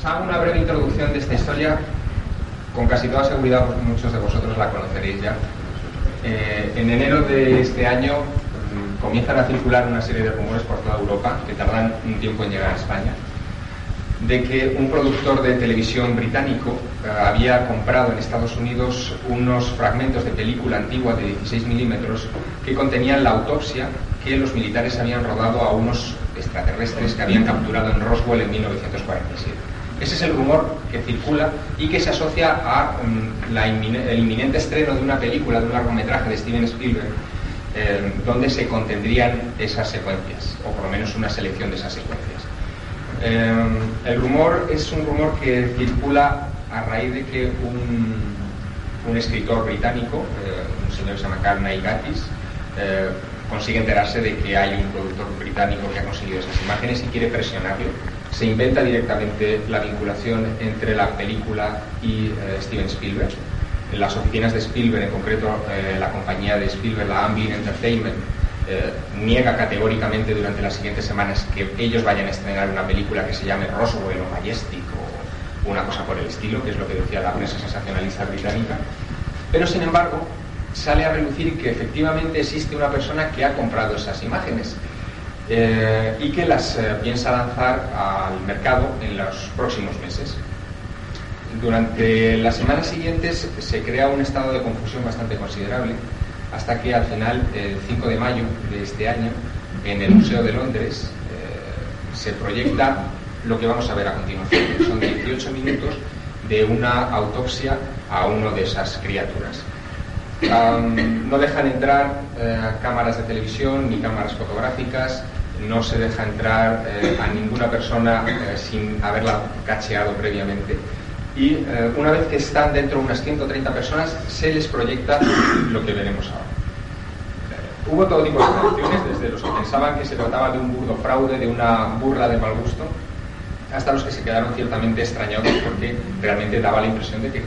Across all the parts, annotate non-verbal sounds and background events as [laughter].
os hago una breve introducción de esta historia, con casi toda seguridad muchos de vosotros la conoceréis ya. Eh, en enero de este año mm, comienzan a circular una serie de rumores por toda Europa que tardan un tiempo en llegar a España de que un productor de televisión británico eh, había comprado en Estados Unidos unos fragmentos de película antigua de 16 milímetros que contenían la autopsia que los militares habían rodado a unos extraterrestres que habían capturado en Roswell en 1947. Ese es el rumor que circula y que se asocia a mm, inminente estreno de una película, de un largometraje de Steven Spielberg, eh, donde se contendrían esas secuencias, o por lo menos una selección de esas secuencias. Eh, el rumor es un rumor que circula a raíz de que un, escritor británico, eh, un señor que se llama Gatis, consigue enterarse de que hay un productor británico que ha conseguido esas imágenes y quiere presionarlo. Se inventa directamente la vinculación entre la película y eh, Steven Spielberg. Las oficinas de Spielberg, en concreto eh, la compañía de Spielberg, la Amblin Entertainment, eh, niega categóricamente durante las siguientes semanas que ellos vayan a estrenar una película que se llame Roswell o Majestic o una cosa por el estilo, que es lo que decía la prensa sensacionalista británica. Pero sin embargo, sale a relucir que efectivamente existe una persona que ha comprado esas imágenes eh, y que las eh, piensa lanzar al mercado en los próximos meses. Durante las semanas siguientes se crea un estado de confusión bastante considerable hasta que al final, el 5 de mayo de este año, en el Museo de Londres, eh, se proyecta lo que vamos a ver a continuación. Son 18 minutos de una autopsia a uno de esas criaturas no dejan entrar eh, cámaras de televisión ni cámaras fotográficas, no se deja entrar eh, a ninguna persona eh, sin haberla cacheado previamente. Y una vez que están dentro unas 130 personas, se les proyecta lo que veremos ahora. Hubo todo tipo de reacciones, desde los que pensaban que se trataba de un burdo fraude, de una burla de mal gusto, hasta los que se quedaron ciertamente extrañados porque realmente daba la impresión de que,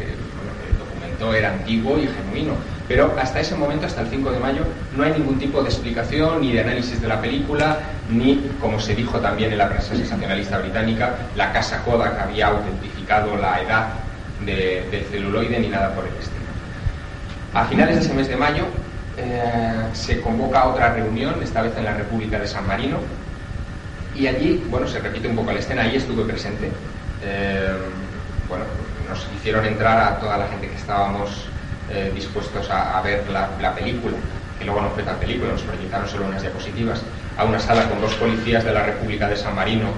documento era antiguo y genuino. Pero hasta ese momento, hasta el 5 de mayo, no hay ningún tipo de explicación ni de análisis de la película, ni, como se dijo también en la prensa sensacionalista británica, la casa Kodak había autentificado la edad del celuloide ni nada por el estilo. A finales de ese mes de mayo eh, se convoca otra reunión, esta vez en la República de San Marino, y allí, bueno, se repite un poco la escena, ahí estuve presente. Eh, nos hicieron entrar a toda la gente que estábamos eh, dispuestos a, ver la, película, que luego no fue tan película, nos proyectaron solo unas diapositivas, a una sala con dos policías de la República de San Marino,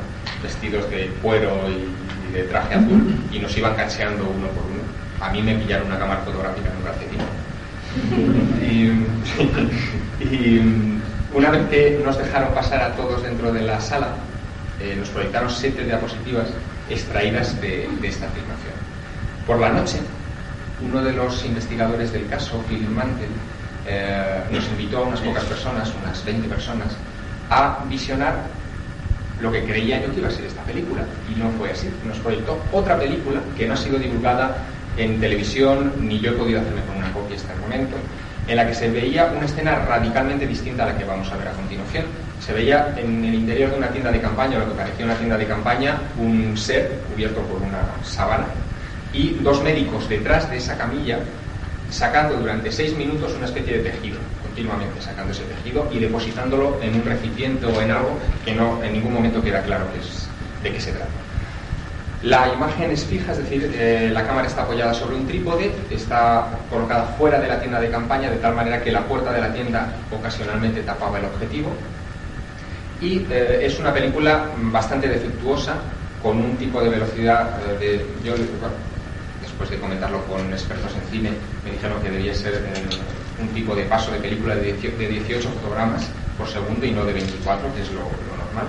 vestidos de cuero y, de traje azul, y nos iban cacheando uno por uno. A mí me pillaron una cámara fotográfica en un calcetín. [laughs] y, una vez que nos dejaron pasar a todos dentro de la sala, eh, nos proyectaron siete diapositivas extraídas de, de esta filmación. Por la noche, uno de los investigadores del caso, Philip Mantel, eh, nos invitó a unas pocas personas, unas 20 personas, a visionar lo que creía yo que iba a ser esta película. Y no fue así. Nos proyectó otra película que no ha sido divulgada en televisión, ni yo he podido hacerme con una copia hasta el momento, en la que se veía una escena radicalmente distinta a la que vamos a ver a continuación. Se veía en el interior de una tienda de campaña, lo que parecía una tienda de campaña, un ser cubierto por una sábana y dos médicos detrás de esa camilla sacando durante seis minutos una especie de tejido, continuamente sacando ese tejido y depositándolo en un recipiente o en algo que no en ningún momento queda claro de qué se trata. La imagen es fija, es decir, eh, la cámara está apoyada sobre un trípode, está colocada fuera de la tienda de campaña de tal manera que la puerta de la tienda ocasionalmente tapaba el objetivo. Y eh, es una película bastante defectuosa, con un tipo de velocidad eh, de, después de comentarlo con expertos en cine, me dijeron que debía ser eh, un tipo de paso de película de 18, fotogramas por segundo y no de 24, que es lo, normal.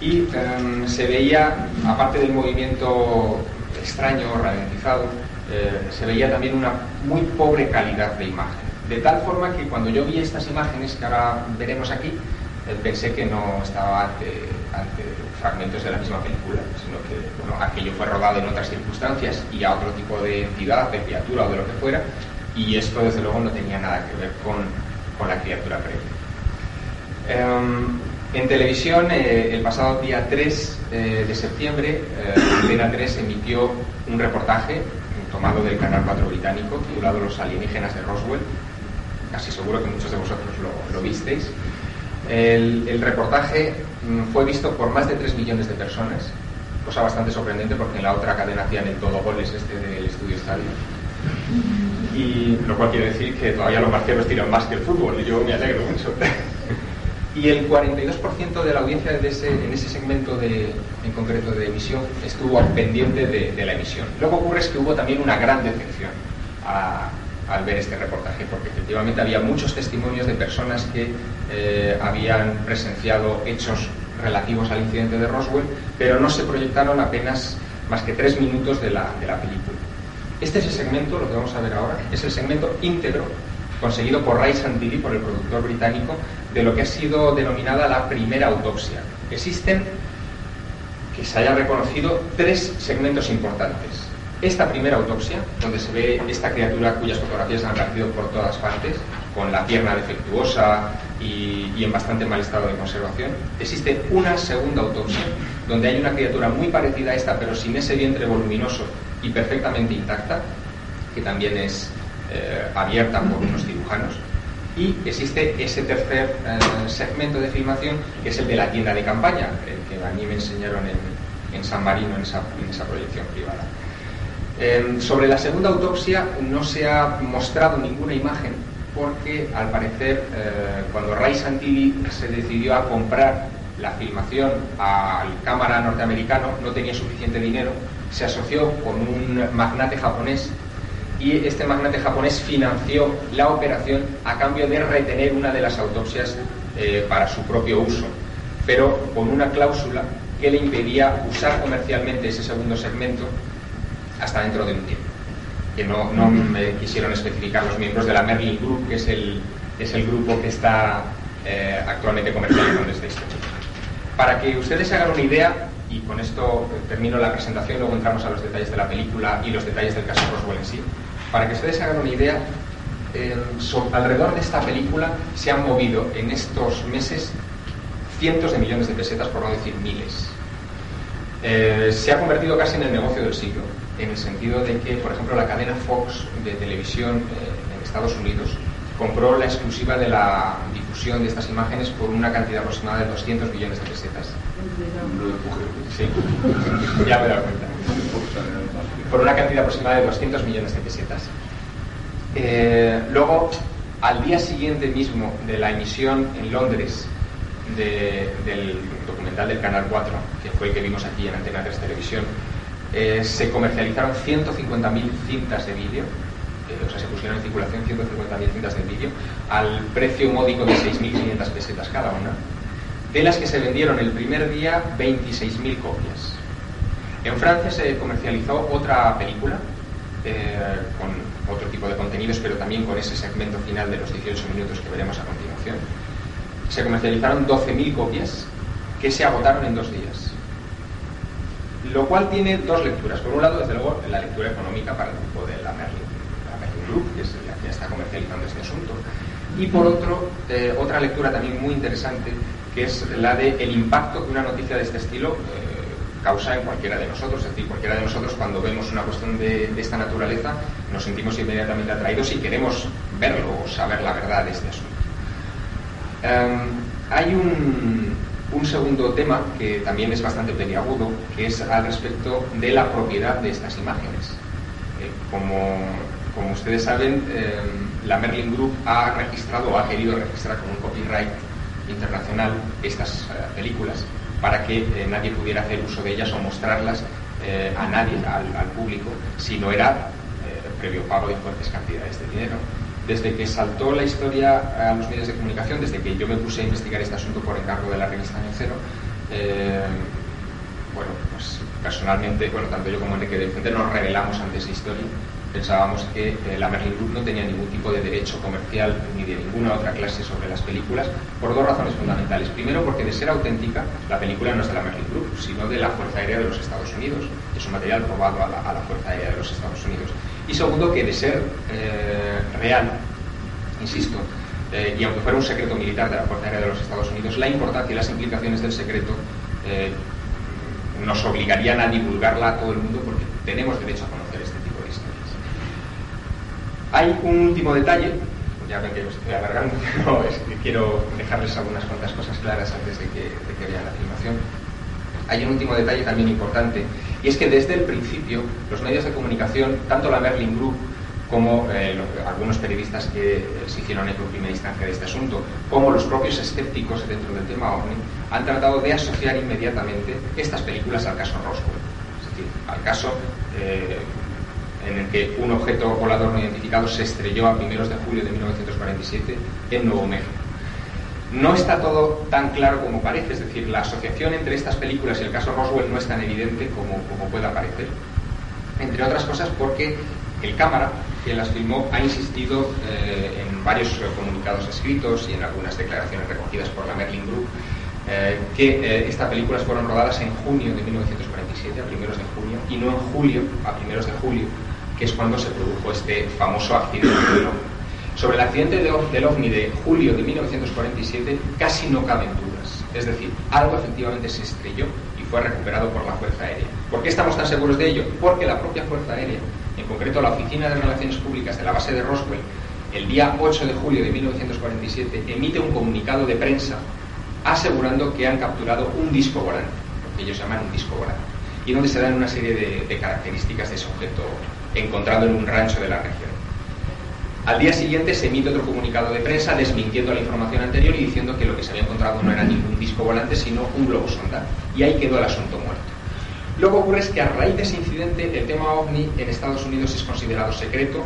Y em, se veía, aparte del movimiento extraño, ralentizado, eh, se veía también una muy pobre calidad de imagen. De tal forma que cuando yo vi estas imágenes que ahora veremos aquí, pensé que no estaba ante, ante fragmentos de la misma película, sino que aquello fue rodado en otras circunstancias y a otro tipo de entidad, de criatura o de lo que fuera, y esto desde luego no tenía nada que ver con, con la criatura previa. Em, En televisión, eh, el pasado día 3 eh, de septiembre, eh, Antena 3 emitió un reportaje tomado del Canal 4 británico titulado Los alienígenas de Roswell. Casi seguro que muchos de vosotros lo, visteis. El, reportaje mm, fue visto por más de 3 millones de personas, cosa bastante sorprendente porque en la otra cadena hacían el todo goles este del Estudio Estadio. Y lo cual quiere decir que todavía los marqueros tiran más que el fútbol y yo me alegro mucho. [laughs] y el 42% de la audiencia de ese, en ese segmento de, en concreto de emisión estuvo pendiente de, la emisión. Lo que ocurre es que hubo también una gran decepción al ver este reportaje, porque efectivamente había muchos testimonios de personas que eh, habían presenciado hechos relativos al incidente de Roswell, pero no se proyectaron apenas más que tres minutos de la, de la película. Este es el segmento, lo que vamos a ver ahora, es el segmento íntegro conseguido por Ray Santilli, por el productor británico, de lo que ha sido denominada la primera autopsia. Existen, que se haya reconocido, tres segmentos importantes. Esta primera autopsia, donde se ve esta criatura cuyas fotografías han aparecido por todas partes, con la pierna defectuosa y, en bastante mal estado de conservación. Existe una segunda autopsia, donde hay una criatura muy parecida a esta, pero sin ese vientre voluminoso y perfectamente intacta, que también es eh, abierta por unos cirujanos. Y existe ese tercer eh, segmento de filmación, que es el de la tienda de campaña, el que a mí me enseñaron en, San Marino, en esa, proyección privada. Em, sobre la segunda autopsia no se ha mostrado ninguna imagen porque al parecer eh, cuando Ray Santilli se decidió a comprar la filmación al cámara norteamericano no tenía suficiente dinero, se asoció con un magnate japonés y este magnate japonés financió la operación a cambio de retener una de las autopsias eh, para su propio uso, pero con una cláusula que le impedía usar comercialmente ese segundo segmento hasta dentro de un tiempo. Que no, me quisieron especificar los miembros de la Merlin Group, que es el, es el grupo que está eh, actualmente comercializando esta historia. Para que ustedes se hagan una idea, y con esto termino la presentación, luego entramos a los detalles de la película y los detalles del caso Roswell en sí. Para que ustedes se hagan una idea, alrededor de esta película se han movido en estos meses cientos de millones de pesetas, por no decir miles. Eh, se ha convertido casi en el negocio del siglo, en el sentido de que, por ejemplo, la cadena Fox de televisión eh, en Estados Unidos compró la exclusiva de la difusión de estas imágenes por una cantidad aproximada de 200 millones de pesetas. Sí, ya me he dado cuenta por una cantidad aproximada de 200 millones de pesetas. Eh, luego, al día siguiente mismo de la emisión en Londres del documental del Canal 4, que fue el que vimos aquí en Antena 3 Televisión, eh, se comercializaron 150.000 cintas de vídeo, eh, o sea, se pusieron en circulación 150.000 cintas de vídeo al precio módico de 6.500 pesetas cada una, de las que se vendieron el primer día 26.000 copias. En Francia se comercializó otra película eh, con otro tipo de contenidos, pero también con ese segmento final de los 18 minutos que veremos a continuación. Se comercializaron 12.000 copias que se agotaron en dos días. Lo cual tiene dos lecturas. Por un lado, desde luego, la lectura económica para el grupo de la Merlin, la Merlin Group, que es la que está comercializando este asunto. Y por otro, eh, otra lectura también muy interesante, que es la de el impacto que una noticia de este estilo eh, causa en cualquiera de nosotros. Es decir, cualquiera de nosotros cuando vemos una cuestión de, esta naturaleza nos sentimos inmediatamente atraídos y queremos verlo o saber la verdad de este asunto. Em, hay un, segundo tema que también es bastante peliagudo, que es al respecto de la propiedad de estas imágenes. Eh, como, como, ustedes saben, em, la Merlin Group ha registrado o ha querido registrar con un copyright internacional estas eh, películas para que eh, nadie pudiera hacer uso de ellas o mostrarlas eh, a nadie, al, público, si no era eh, previo pago de fuertes cantidades de dinero. Desde que saltó la historia a los medios de comunicación, desde que yo me puse a investigar este asunto por encargo de la revista Año Cero, bueno, pues personalmente, bueno, tanto yo como Enrique de Vicente nos revelamos ante esa historia pensábamos que eh, la Merlin Group no tenía ningún tipo de derecho comercial ni de ninguna otra clase sobre las películas por dos razones fundamentales. Primero, porque de ser auténtica, la película no es de la Merlin Group, sino de la Fuerza Aérea de los Estados Unidos. Es un material robado a la, Fuerza Aérea de los Estados Unidos. Y segundo, que de ser eh, real, insisto, eh, y aunque fuera un secreto militar de la Fuerza Aérea de los Estados Unidos, la importancia y las implicaciones del secreto eh, nos obligarían a divulgarla a todo el mundo porque tenemos derecho a conocer este tipo de historias. Hay un último detalle, ya ven que os estoy alargando, [laughs] pero es que quiero dejarles algunas cuantas cosas claras antes de que, de que vean la filmación. Hay un último detalle también importante, y es que desde el principio los medios de comunicación, tanto la Merlin Group como eh, algunos periodistas que se hicieron eco en primera instancia de este asunto, como los propios escépticos dentro del tema OVNI, han tratado de asociar inmediatamente estas películas al caso Roswell, es decir, al caso eh, en el que un objeto volador no identificado se estrelló a primeros de julio de 1947 en Nuevo México. No está todo tan claro como parece, es decir, la asociación entre estas películas y el caso Roswell no es tan evidente como, como pueda parecer, entre otras cosas porque el cámara que las filmó ha insistido eh, en varios comunicados escritos y en algunas declaraciones recogidas por la Merlin Group eh, que eh, estas películas fueron rodadas en junio de 1947, a primeros de junio, y no en julio, a primeros de julio, que es cuando se produjo este famoso accidente OVNI. Sobre el accidente del OVNI de julio de 1947 casi no caben dudas. Es decir, algo efectivamente se estrelló y fue recuperado por la Fuerza Aérea. ¿Por qué estamos tan seguros de ello? Porque la propia Fuerza Aérea en concreto la Oficina de Relaciones Públicas de la base de Roswell, el día 8 de julio de 1947, emite un comunicado de prensa asegurando que han capturado un disco volante, lo que ellos llaman un disco volante, y donde se dan una serie de, características de ese objeto encontrado en un rancho de la región. Al día siguiente se emite otro comunicado de prensa desmintiendo la información anterior y diciendo que lo que se había encontrado no era ningún disco volante, sino un globo sonda. Y ahí quedó el asunto muerto. Lo que ocurre es que a raíz de ese incidente el tema ovni en Estados Unidos es considerado secreto,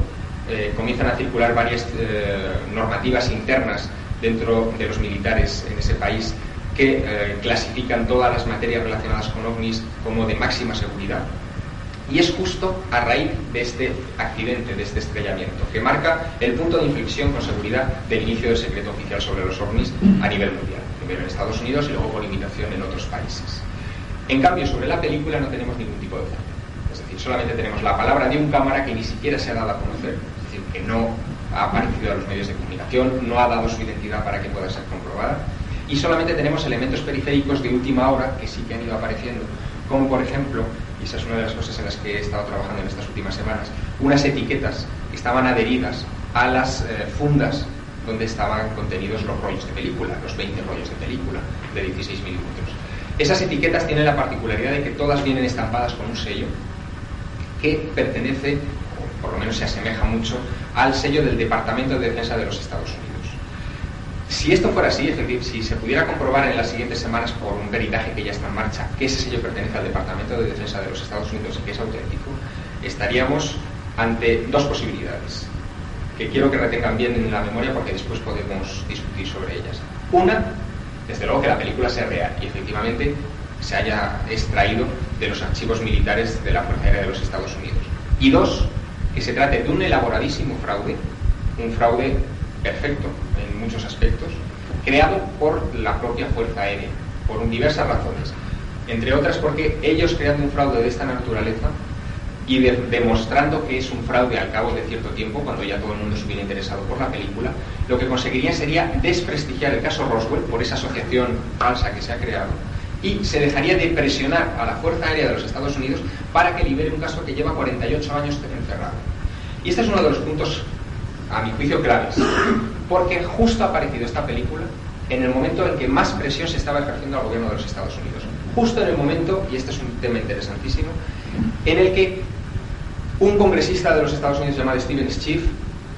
eh, comienzan a circular varias eh, normativas internas dentro de los militares en ese país que eh, clasifican todas las materias relacionadas con ovnis como de máxima seguridad. Y es justo a raíz de este accidente, de este estrellamiento, que marca el punto de inflexión con seguridad del inicio del secreto oficial sobre los ovnis a nivel mundial, primero en Estados Unidos y luego por limitación en otros países. En cambio, sobre la película no tenemos ningún tipo de fuente. Es decir, solamente tenemos la palabra de un cámara que ni siquiera se ha dado a conocer, es decir, que no ha aparecido a los medios de comunicación, no ha dado su identidad para que pueda ser comprobada, y solamente tenemos elementos periféricos de última hora que sí que han ido apareciendo, como por ejemplo, y esa es una de las cosas en las que he estado trabajando en estas últimas semanas, unas etiquetas que estaban adheridas a las eh, fundas donde estaban contenidos los rollos de película, los 20 rollos de película de 16 milímetros. Esas etiquetas tienen la particularidad de que todas vienen estampadas con un sello que pertenece, o por lo menos se asemeja mucho, al sello del Departamento de Defensa de los Estados Unidos. Si esto fuera así, es si se pudiera comprobar en las siguientes semanas por un peritaje que ya está en marcha que ese sello pertenece al Departamento de Defensa de los Estados Unidos y que es auténtico, estaríamos ante dos posibilidades que quiero que retengan bien en la memoria porque después podemos discutir sobre ellas. Una, desde luego que la película sea real y efectivamente se haya extraído de los archivos militares de la Fuerza Aérea de los Estados Unidos. Y dos, que se trate de un elaboradísimo fraude, un fraude perfecto muchos aspectos, creado por la propia Fuerza Aérea, por diversas razones. Entre otras porque ellos creando un fraude de esta naturaleza y demostrando que es un fraude al cabo de cierto tiempo, cuando ya todo el mundo estuviera interesado por la película, lo que conseguirían sería desprestigiar el caso Roswell por esa asociación falsa que se ha creado y se dejaría de presionar a la Fuerza Aérea de los Estados Unidos para que libere un caso que lleva 48 años encerrado. Y este es uno de los puntos, a mi juicio, claves, porque justo ha aparecido esta película en el momento en que más presión se estaba ejerciendo al gobierno de los Estados Unidos. Justo en el momento, y este es un tema interesantísimo, en el que un congresista de los Estados Unidos llamado Steven Schiff,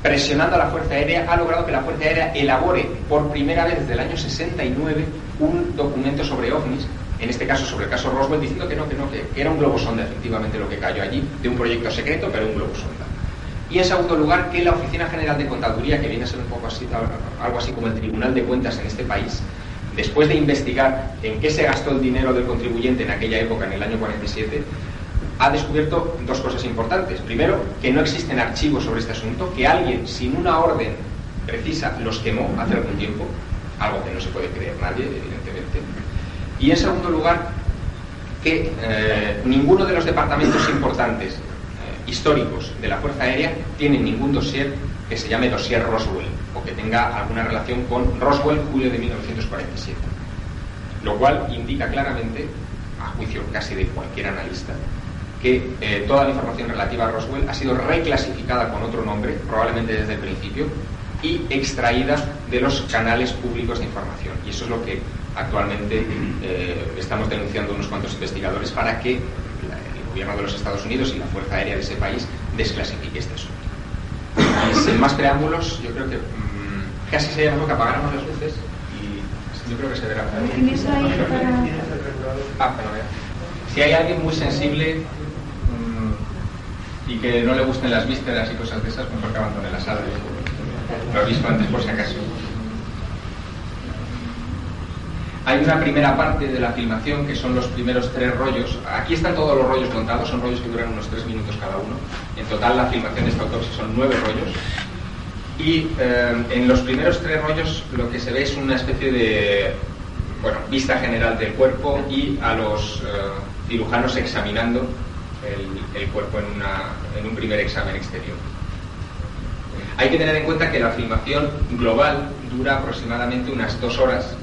presionando a la Fuerza Aérea, ha logrado que la Fuerza Aérea elabore por primera vez desde el año 69 un documento sobre ovnis, en este caso sobre el caso Roswell, diciendo que no, que no, que era un globo sonda efectivamente lo que cayó allí, de un proyecto secreto, pero un globo sonda. Y en segundo lugar, que la Oficina General de Contaduría, que viene a ser un poco así, algo así como el Tribunal de Cuentas en este país, después de investigar en qué se gastó el dinero del contribuyente en aquella época, en el año 47, ha descubierto dos cosas importantes. Primero, que no existen archivos sobre este asunto, que alguien sin una orden precisa los quemó hace algún tiempo, algo que no se puede creer nadie, evidentemente. Y en segundo lugar, que eh, ninguno de los departamentos importantes históricos de la Fuerza Aérea tiene ningún dossier que se llame dossier Roswell o que tenga alguna relación con Roswell julio de 1947. Lo cual indica claramente, a juicio casi de cualquier analista, que eh, toda la información relativa a Roswell ha sido reclasificada con otro nombre, probablemente desde el principio, y extraída de los canales públicos de información. Y eso es lo que actualmente eh, estamos denunciando unos cuantos investigadores para que gobierno de los Estados Unidos y la Fuerza Aérea de ese país desclasifique este asunto. Y sin más preámbulos, yo creo que mmm, casi sería mejor que apagáramos las luces y yo creo que se verá. Ah, pero Si hay alguien muy sensible mmm, y que no le gusten las vísceras y cosas de esas, mejor que abandone la sala. Lo he visto antes por si acaso. Hay una primera parte de la filmación que son los primeros tres rollos. Aquí están todos los rollos contados, son rollos que duran unos tres minutos cada uno. En total la filmación de esta autopsia son nueve rollos. Y eh, en los primeros tres rollos lo que se ve es una especie de bueno, vista general del cuerpo y a los eh, cirujanos examinando el, cuerpo en un primer examen exterior. Hay que tener en cuenta que la filmación global dura aproximadamente unas dos horas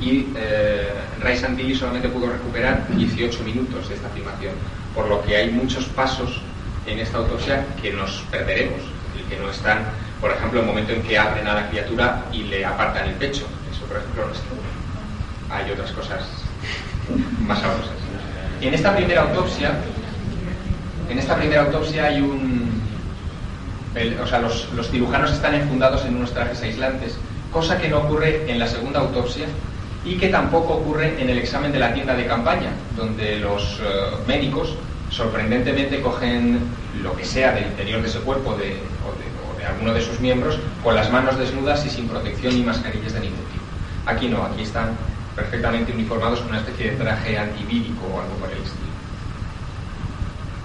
y eh, Ray Santilli solamente pudo recuperar 18 minutos de esta filmación, por lo que hay muchos pasos en esta autopsia que nos perderemos que no están, por ejemplo, el momento en que abren a la criatura y le apartan el pecho. Eso, por ejemplo, no está. Hay otras cosas más sabrosas. En esta primera autopsia, en esta primera autopsia hay un, o sea, los, los cirujanos están enfundados en unos trajes aislantes, cosa que no ocurre en la segunda autopsia, y que tampoco ocurre en el examen de la tienda de campaña, donde los uh, médicos sorprendentemente cogen lo que sea del interior de ese cuerpo de, o, de, alguno de sus miembros con las manos desnudas y sin protección ni mascarillas de ningún tipo. Aquí no, aquí están perfectamente uniformados con una especie de traje antivírico o algo por el estilo.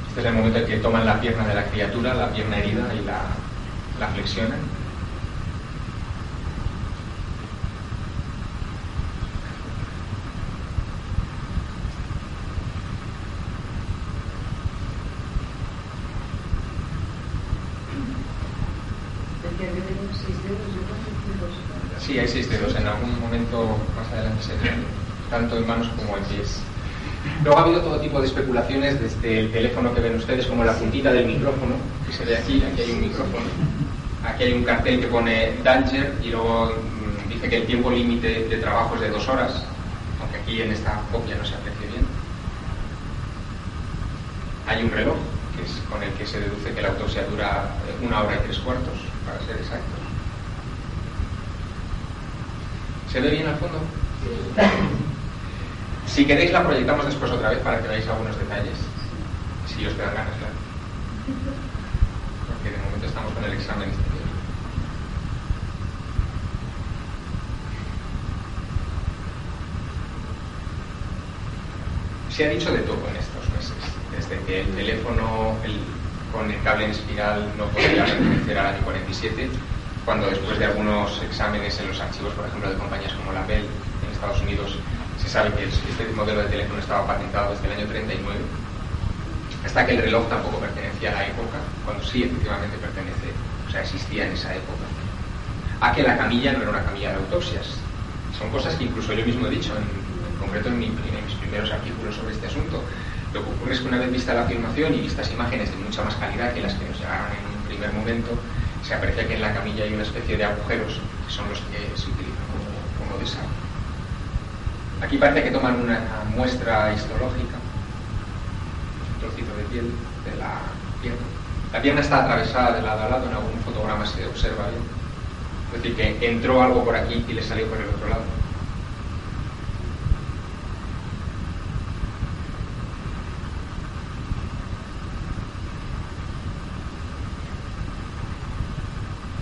Este es el momento en que toman la pierna de la criatura, la pierna herida, y la, la flexionan Sí, hay seis dedos. En más adelante se tanto en manos como en pies. Luego ha habido todo tipo de especulaciones, desde el teléfono que ven ustedes, como la puntita del micrófono, que se ve aquí, aquí hay un micrófono. Aquí hay un cartel que pone Danger y luego mmm, dice que el tiempo límite de trabajo es de dos horas, aunque aquí en esta copia no se aprecie bien. Hay un reloj, que es con el que se deduce que la autopsia dura una hora y tres cuartos, para ser exactos. ¿Se ve bien al fondo? Si queréis la proyectamos después otra vez para que veáis algunos detalles. Si os quedan ganas, claro. Porque de momento estamos con el examen exterior. Se ha dicho de todo en estos meses. Desde que el teléfono el, con el cable en espiral no podía pertenecer al año 47 cuando después de algunos exámenes en los archivos, por ejemplo, de compañías como la Bell en Estados Unidos, se sabe que este modelo de teléfono estaba patentado desde el año 39, hasta que el reloj tampoco pertenecía a la época, cuando sí efectivamente pertenece, o sea, existía en esa época. A que la camilla no era una camilla de autopsias. Son cosas que incluso yo mismo he dicho, en, concreto en, en mis primeros artículos sobre este asunto. Lo que ocurre es que una vez vista la filmación y vistas imágenes de mucha más calidad que las que nos llegaron en un primer momento, se aprecia que en la camilla hay una especie de agujeros que son los que se utilizan como, desagüe. Aquí parece que toman una muestra histológica, un trocito de piel de la pierna. La pierna está atravesada de lado a lado, en algún fotograma se observa bien. Es decir, que entró algo por aquí y le salió por el otro lado.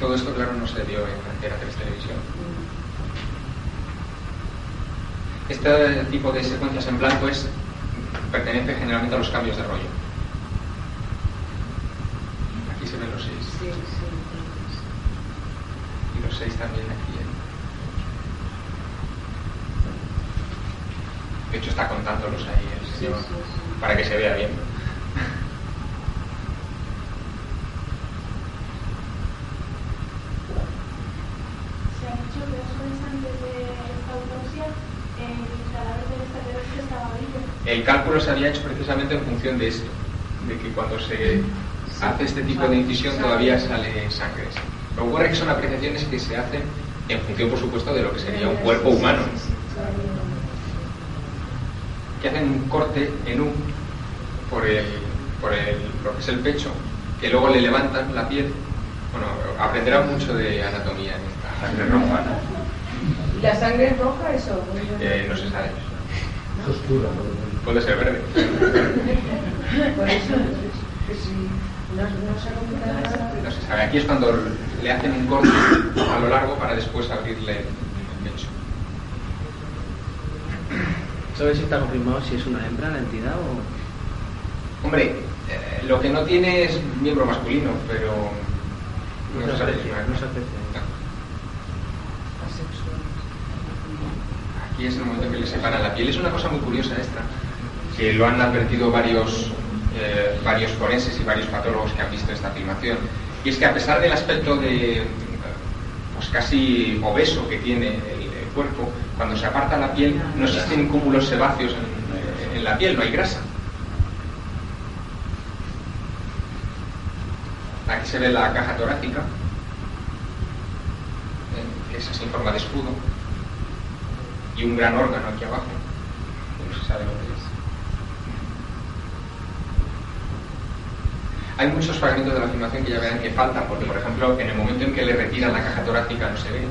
Todo esto, claro, no se dio en Antena 3 Televisión. Este tipo de secuencias en blanco es, pertenece generalmente a los cambios de rollo. Aquí se ven los seis. Sí, sí. Y los seis también aquí. ¿eh? De hecho, está contándolos ahí el señor, sí, para que se vea bien. El cálculo se había hecho precisamente en función de esto, de que cuando se hace este tipo de incisión todavía sale sangre. Lo que ocurre es que son apreciaciones que se hacen en función, por supuesto, de lo que sería un cuerpo humano. Que hacen un corte en un por el, por el, lo que es el pecho, que luego le levantan la piel. Bueno, aprenderán mucho de anatomía en esta sangre roja. ¿Y la sangre es roja eso? Eh, no se sabe. Oscura. Puede ser verde. Por eso, no, no se nada. No se sabe. Aquí es cuando le hacen un corte a lo largo para después abrirle el pecho. ¿Sabes si está confirmado si es una hembra la entidad o.? Hombre, eh, lo que no tiene es miembro masculino, pero. No, se aprecia, no se aprecia. Aquí es el momento en que le separa la piel. Es una cosa muy curiosa esta, lo han advertido varios, eh, varios forenses y varios patólogos que han visto esta filmación. Y es que a pesar del aspecto de pues casi obeso que tiene el, cuerpo, cuando se aparta la piel no existen cúmulos sebáceos en, en la piel, no hay grasa. Aquí se ve la caja torácica, eh, que es así en forma de escudo, y un gran órgano aquí abajo, es. Hay muchos fragmentos de la filmación que ya verán que faltan, porque por ejemplo, en el momento en que le retiran la caja torácica no se ve.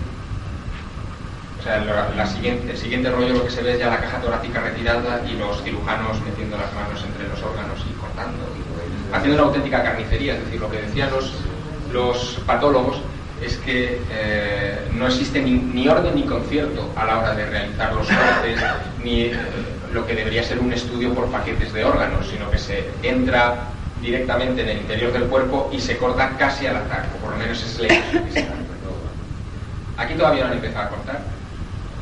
O sea, el siguiente rollo lo que se ve es ya la caja torácica retirada y los cirujanos metiendo las manos entre los órganos y cortando, haciendo una auténtica carnicería. Es decir, lo que decían los, los patólogos es que eh, no existe ni, orden ni concierto a la hora de realizar los cortes, ni eh, lo que debería ser un estudio por paquetes de órganos, sino que se entra directamente en el interior del cuerpo y se corta casi al azar, o por lo menos es la que se Aquí todavía no han empezado a cortar,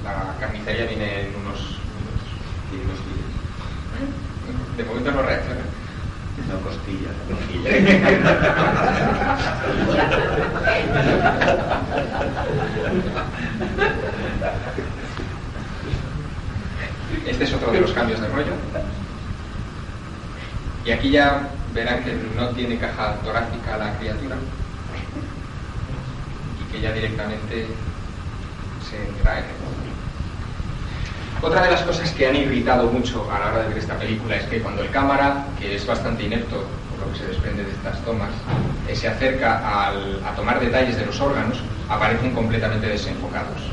la carnicería viene en unos minutos. De momento no reacciona. No costillas. Este es otro de los cambios de rollo. Y aquí ya verán que no tiene caja torácica la criatura y que ya directamente se el otra de las cosas que han irritado mucho a la hora de ver esta película es que cuando el cámara, que es bastante inepto por lo que se desprende de estas tomas, eh, se acerca a tomar detalles de los órganos, aparecen completamente desenfocados.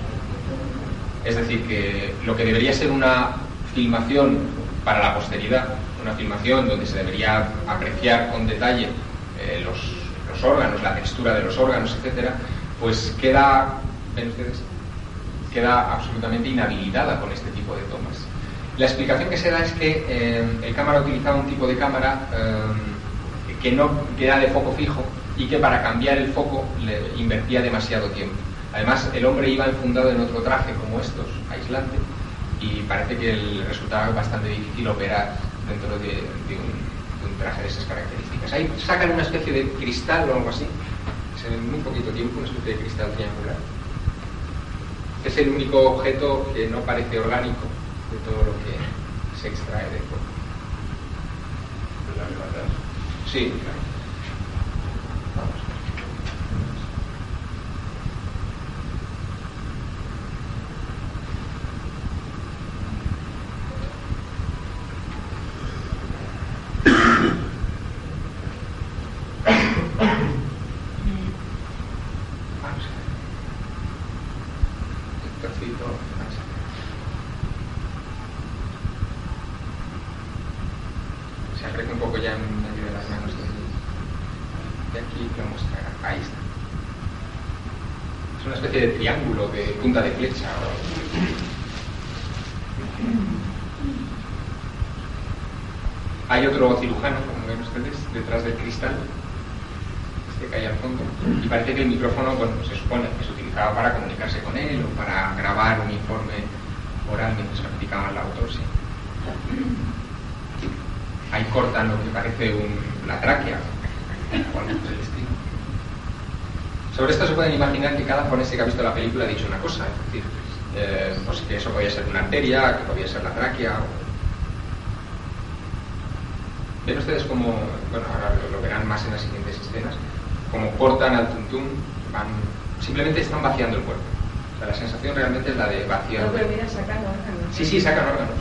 Es decir, que lo que debería ser una filmación para la posteridad, una filmación donde se debería apreciar con detalle eh, los, órganos, la textura de los órganos, etcétera, pues queda, ven ustedes, queda absolutamente inhabilitada con este tipo de tomas. La explicación que se da es que eh, el cámara utilizaba un tipo de cámara eh, que no queda de foco fijo y que para cambiar el foco le invertía demasiado tiempo. Además, el hombre iba enfundado en otro traje como estos, aislante, y parece que resultaba bastante difícil operar dentro de, un, traje de esas características. Ahí sacan una especie de cristal o algo así, se ve en muy poquito tiempo, una especie de cristal triangular es el único objeto que no parece orgánico de todo lo que se extrae del cuerpo. Sí, claro. Hay otro cirujano, como ven ustedes, detrás del cristal, este que hay al fondo, y parece que el micrófono, bueno, se supone que se utilizaba para comunicarse con él o para grabar un informe oral mientras practicaban la autopsia. Ahí cortan lo que parece un, la tráquea o algo del estilo. Sobre esto se pueden imaginar que cada forense que ha visto la película ha dicho una cosa, es decir, eh, pues que eso podía ser una arteria, que podía ser la tráquea. Ven ustedes como, bueno, ahora lo, verán más en las siguientes escenas, como cortan al tuntún, van, simplemente están vaciando el cuerpo. O sea, la sensación realmente es la de vaciar. No, pero mira, sacan órganos. Sí, sí, sacan órganos.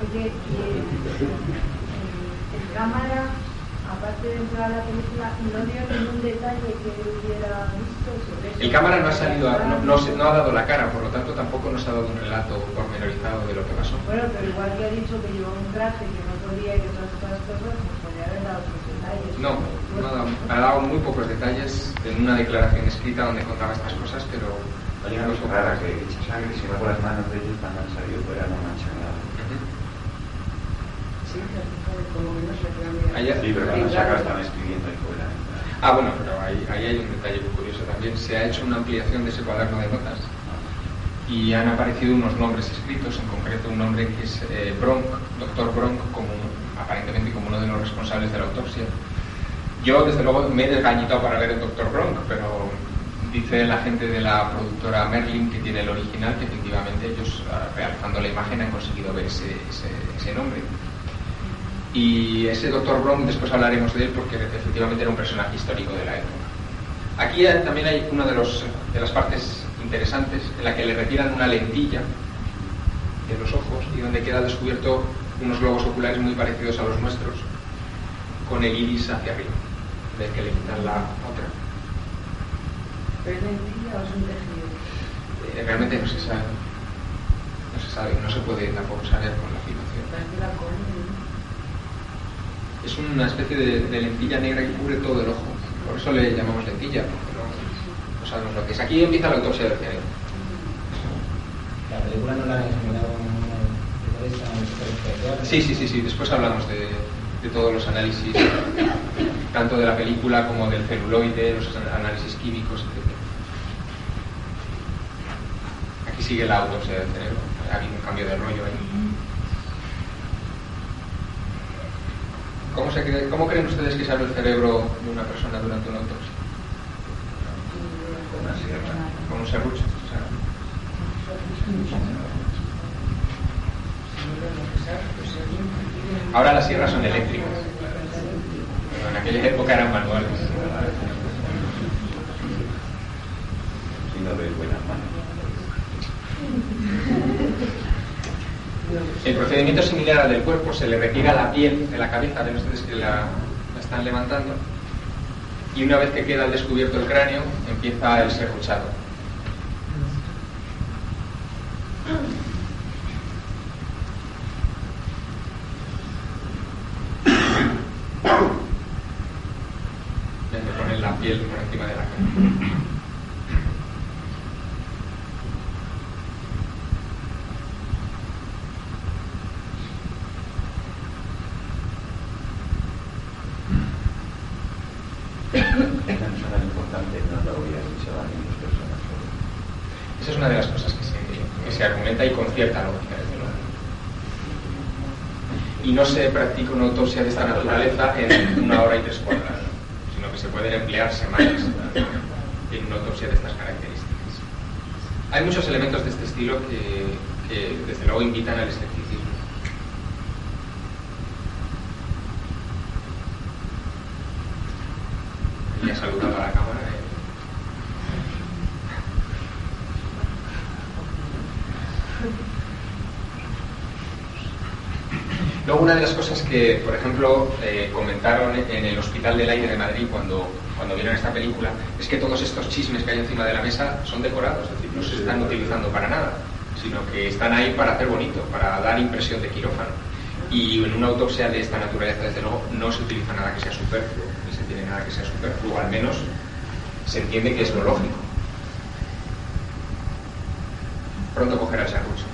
Oye, y el, el cámara, aparte de entrar a la película, no dio ningún detalle que hubiera visto sobre eso. El cámara no ha salido, a- no, no se- no ha dado la cara, por lo tanto tampoco nos ha dado un relato pormenorizado de lo que pasó. Bueno, pero igual que ha dicho que llevaba un traje que no podía y que todas estas cosas, pues podría haber dado otros detalles. No, no ha dado, ha dado muy pocos detalles en una declaración escrita donde contaba estas cosas, pero Hay una cosa rara que echa sangre, si va por las manos de ellos cuando han salido fuera no. Ujú. Ahí- Sí, pero cuando están escribiendo ahí fuera. Ah, bueno, pero ahí, ahí hay un detalle muy curioso también. Se ha hecho una ampliación de ese cuaderno de notas y han aparecido unos nombres escritos, en concreto un nombre que es eh, Bronk, doctor Bronk, como, aparentemente como uno de los responsables de la autopsia. Yo, desde luego, me he desgañitado para ver el doctor Bronk, pero dice la gente de la productora Merlin, que tiene el original, que efectivamente ellos, ah, realizando la imagen, han conseguido ver ese, ese- ese nombre. Y ese doctor Bronk, después hablaremos de él porque efectivamente era un personaje histórico de la época. Aquí también hay una de, los, de las partes interesantes en la que le retiran una lentilla de los ojos y donde queda descubierto unos globos oculares muy parecidos a los nuestros, con el iris hacia arriba, del que le quitan la otra. ¿Pero es lentilla o es un tejido? Eh, realmente no se sabe, no se sabe, no se puede tampoco saber con la filmación. Es una especie de, de lentilla negra que cubre todo el ojo. Por eso le llamamos lentilla, porque no, no sabemos lo que es. Aquí empieza la autopsia del cerebro. La película no la han examinado. Sí, sí, sí, sí. Después hablamos de, de todos los análisis, tanto de la película como del celuloide, los análisis químicos, etc. Aquí sigue la autopsia del cerebro. Ha habido un cambio de rollo ahí. ¿Cómo, se cree- ¿Cómo creen ustedes que se abre el cerebro de una persona durante una autopsia? Con una sierra. Con un serrucho. Ahora las sierras son eléctricas. Pero en aquella época eran manuales. Si no de buenas manos. [laughs] El procedimiento similar al del cuerpo, se le retira la piel de la cabeza, ven ustedes que la, están levantando, y una vez que queda descubierto el cráneo, empieza el serruchado. Ponen la piel por encima de la. Persona importante no lo voy a dicho a. Esa es una de las cosas que se, que se argumenta y con cierta lógica, desde luego. Y no se practica una autopsia de esta naturaleza en una hora y tres cuartos, sino que se pueden emplear semanas en una autopsia de estas características. Hay muchos elementos de este estilo que, que, desde luego invitan al escepticismo. Y ha saludado a la cámara. eh. Luego una de las cosas que, por ejemplo, eh, comentaron en el Hospital del Aire de Madrid cuando, cuando vieron esta película, es que todos estos chismes que hay encima de la mesa son decorados, es decir, no se están utilizando para nada, sino que están ahí para hacer bonito, para dar impresión de quirófano. Y en una autopsia de esta naturaleza, desde luego, no se utiliza nada que sea superfluo, ni se tiene nada que sea superfluo, al menos se entiende que es lo lógico. Pronto cogerá el serrucho.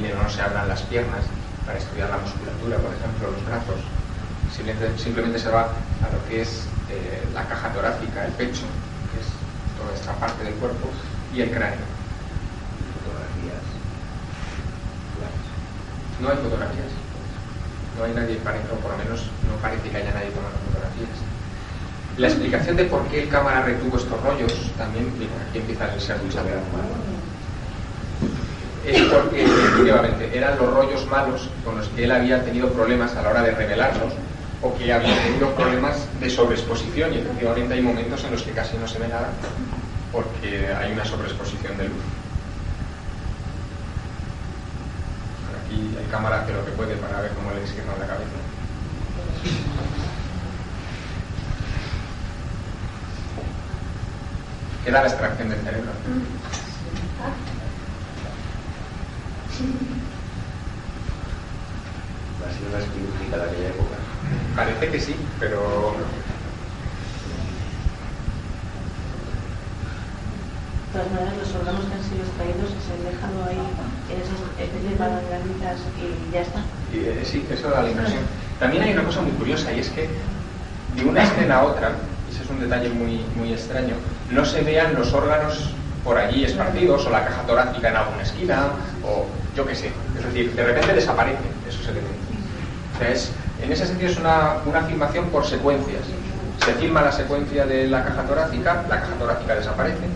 No se abran las piernas para estudiar la musculatura, por ejemplo, los brazos. Simplemente, se va a lo que es eh, la caja torácica, el pecho, que es toda esta parte del cuerpo, y el cráneo. Fotografías. No hay fotografías. No hay nadie, o por lo menos no parece que haya nadie tomando fotografías. La explicación de por qué el cámara retuvo estos rollos, también, mira, aquí empieza el ser Mucho duchado. Es porque efectivamente eran los rollos malos con los que él había tenido problemas a la hora de revelarlos o que había tenido problemas de sobreexposición y efectivamente hay momentos en los que casi no se ve nada porque hay una sobreexposición de luz. Aquí el cámara hace lo que puede para ver cómo le desqueman la cabeza. Queda la extracción del cerebro. La quirúrgica de aquella época. Parece que sí, pero De todas maneras, los órganos que han sido extraídos se han dejado ahí en esas especies de palanganitas y ya está. Y, eh, sí, eso da la impresión. También hay una cosa muy curiosa y es que de una escena a otra, y ese es un detalle muy, muy extraño, no se vean los órganos por allí esparcidos o la caja torácica en alguna esquina o yo qué sé. Es decir, de repente desaparecen esos elementos. O en ese sentido es una, una filmación por secuencias. Se filma la secuencia de la caja torácica, la caja torácica desaparece,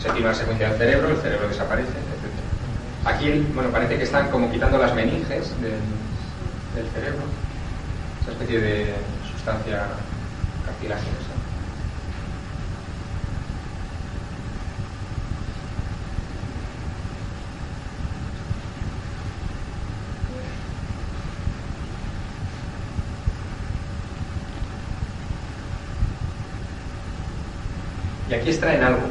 se filma la secuencia del cerebro, el cerebro desaparece, etc. Aquí, bueno, parece que están como quitando las meninges del, del cerebro, esa especie de sustancia cartilaginosa. Y aquí extraen algo.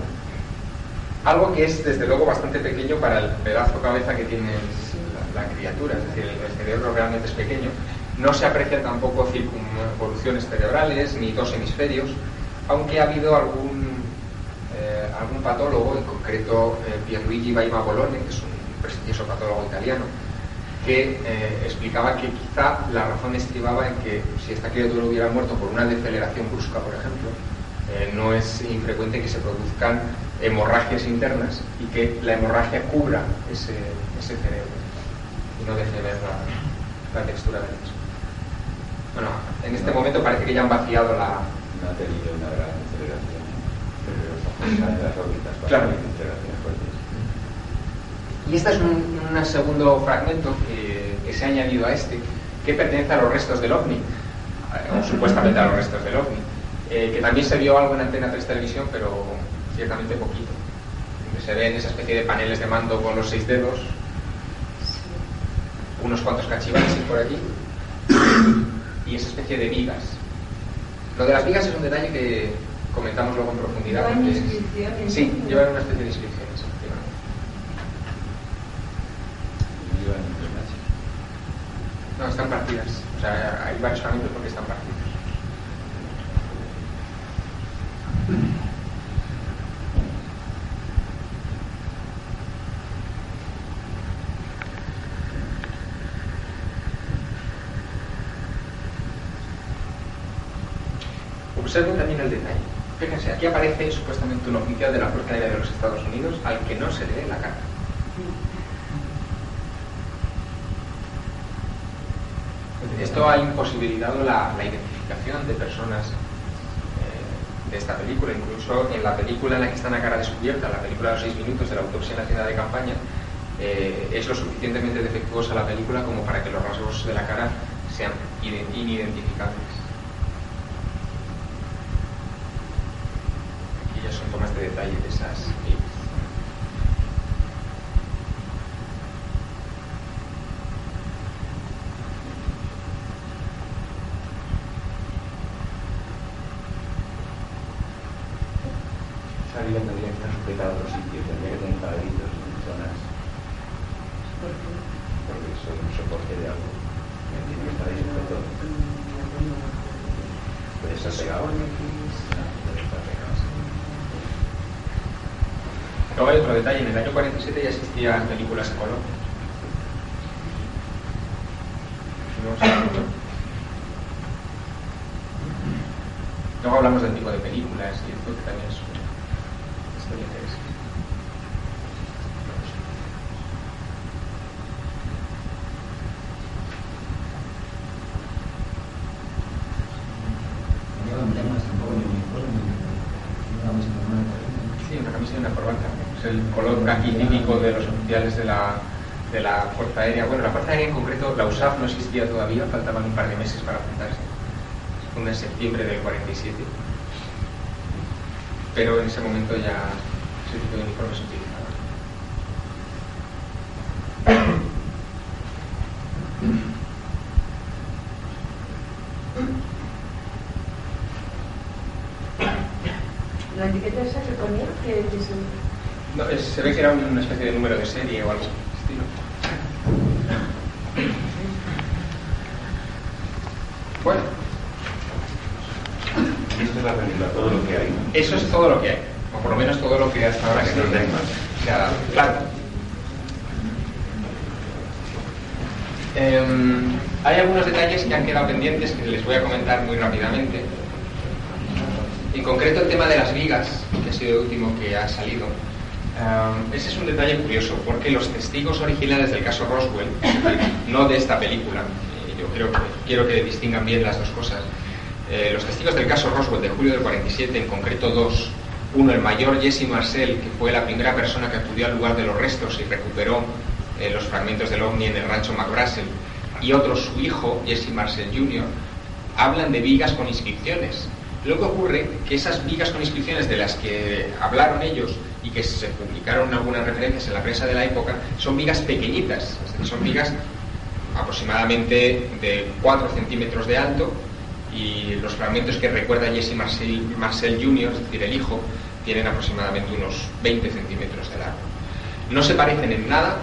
Algo que es, desde luego, bastante pequeño para el pedazo cabeza que tiene la, criatura. Es decir, el, el cerebro realmente es pequeño. No se aprecian tampoco circunvoluciones cerebrales ni dos hemisferios, aunque ha habido algún, eh, algún patólogo, en concreto eh, Pierluigi Baima Bolone, que es un prestigioso patólogo italiano, que eh, explicaba que quizá la razón estribaba en que si esta criatura hubiera muerto por una deceleración brusca, por ejemplo, eh, no es infrecuente que se produzcan hemorragias internas y que la hemorragia cubra ese, ese cerebro y no deje ver la, la textura del mismo. Bueno, en este momento parece que ya han vaciado la... No ha tenido una gran aceleración. Pero las órbitas Claro. Y este es un, un segundo fragmento que, que se ha añadido a este, que pertenece a los restos del OVNI, o supuestamente a los restos del OVNI, eh, que también se vio algo en Antena 3 Televisión, pero ciertamente poquito. Se ven esa especie de paneles de mando con los seis dedos, unos cuantos cachivaches por aquí, y esa especie de vigas. Lo de las vigas es un detalle que comentamos luego en profundidad. Llevan inscripciones, Sí, ¿no? llevan una especie de inscripciones. No, están partidas. O sea, hay varios fragmentos porque están partidos. Observen también el detalle. Fíjense, aquí aparece supuestamente un oficial de la Fuerza Aérea de los Estados Unidos al que no se le ve la cara. Esto ha imposibilitado la, identificación de personas eh, de esta película. Incluso en la película en la que están a cara descubierta, la película de los seis minutos de la autopsia en la tienda de campaña, eh, es lo suficientemente defectuosa la película como para que los rasgos de la cara sean ide- inidentificables. Aquí ya son tomas de detalle de esas 1977 ya existían películas en color. El caqui típico de los oficiales de la, de la Fuerza Aérea. Bueno, la Fuerza Aérea en concreto, la USAF no existía todavía, faltaban un par de meses para fundarse. Se funda en septiembre del 47. Pero en ese momento ya ese tipo de uniforme se utilizaba. La etiqueta esa que ponía, que que se... No, es- se ve que era una especie de número de serie o algo estilo. Bueno, Esto es la película, todo lo que hay. eso es todo lo que hay, o por lo menos todo lo que hasta ahora que se ha dado. Claro. Em, hay algunos detalles que han quedado pendientes que les voy a comentar muy rápidamente. En concreto el tema de las vigas, que ha sido el último que ha salido. Ese es un detalle curioso, porque los testigos originales del caso Roswell, no de esta película, eh, yo creo que, quiero que distingan bien las dos cosas. Eh, los testigos del caso Roswell de julio del 47, en concreto dos, uno el mayor Jesse Marcel, que fue la primera persona que acudió al lugar de los restos y recuperó eh, los fragmentos del ovni en el rancho McBrassel, y otro su hijo, Jesse Marcel Jr., hablan de vigas con inscripciones. Lo que ocurre que esas vigas con inscripciones de las que hablaron ellos y que se publicaron algunas referencias en la prensa de la época son vigas pequeñitas, son vigas aproximadamente de 4 centímetros de alto y los fragmentos que recuerda Jesse Marcel, Jr., es decir, el hijo, tienen aproximadamente unos 20 centímetros de largo. No se parecen en nada,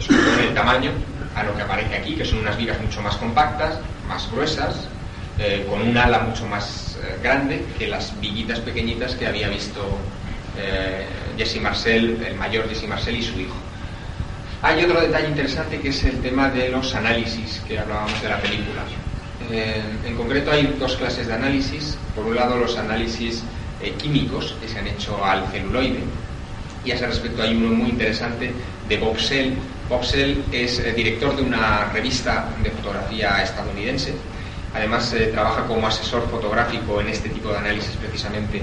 sobre todo en el tamaño, a lo que aparece aquí, que son unas vigas mucho más compactas, más gruesas, eh, con un ala mucho más eh, grande que las viguitas pequeñitas que había visto eh, Jesse Marcel, el mayor Jesse Marcel y su hijo. Hay otro detalle interesante que es el tema de los análisis que hablábamos de la película. Eh, en concreto hay dos clases de análisis. Por un lado los análisis eh, químicos que se han hecho al celuloide y a ese respecto hay uno muy interesante de Bob Sell. Bob Sell es eh, director de una revista de fotografía estadounidense. Además eh, trabaja como asesor fotográfico en este tipo de análisis precisamente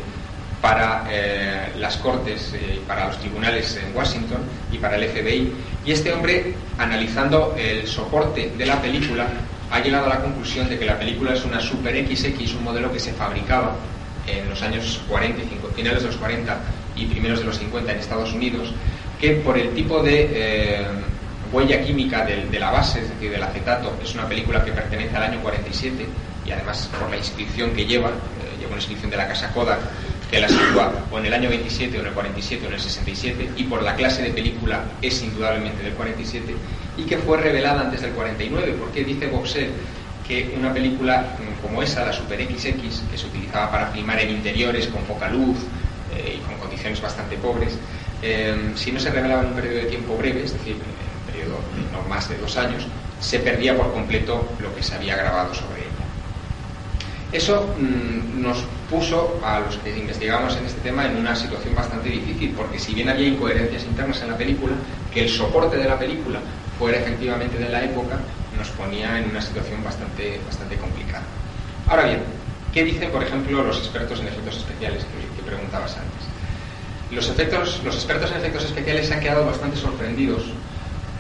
para eh, las cortes, eh, y para los tribunales en Washington y para el FBI. Y este hombre, analizando el soporte de la película, ha llegado a la conclusión de que la película es una Super XX, un modelo que se fabricaba en los años 40 y 50, finales de los 40 y primeros de los 50 en Estados Unidos, que por el tipo de eh, huella química del- de, la base, es decir, del acetato, es una película que pertenece al año 47 y además por la inscripción que lleva, lleva una inscripción de la casa Kodak que la sitúa o en el año 27 o en el 47 o en el 67 y por la clase de película es indudablemente del 47 y que fue revelada antes del 49 porque dice Boxer que una película mm, como esa, la Super XX, que se utilizaba para filmar en interiores con poca luz eh, y con condiciones bastante pobres, eh, si no se revelaba en un periodo de tiempo breve, es decir, en un periodo de no más de dos años, se perdía por completo lo que se había grabado sobre. Eso mm, nos puso a los que investigamos en este tema en una situación bastante difícil, porque si bien había incoherencias internas en la película, que el soporte de la película fuera efectivamente de la época, nos ponía en una situación bastante, bastante complicada. Ahora bien, ¿qué dicen, por ejemplo, los expertos en efectos especiales que, que preguntabas antes? Los, efectos, los expertos en efectos especiales se han quedado bastante sorprendidos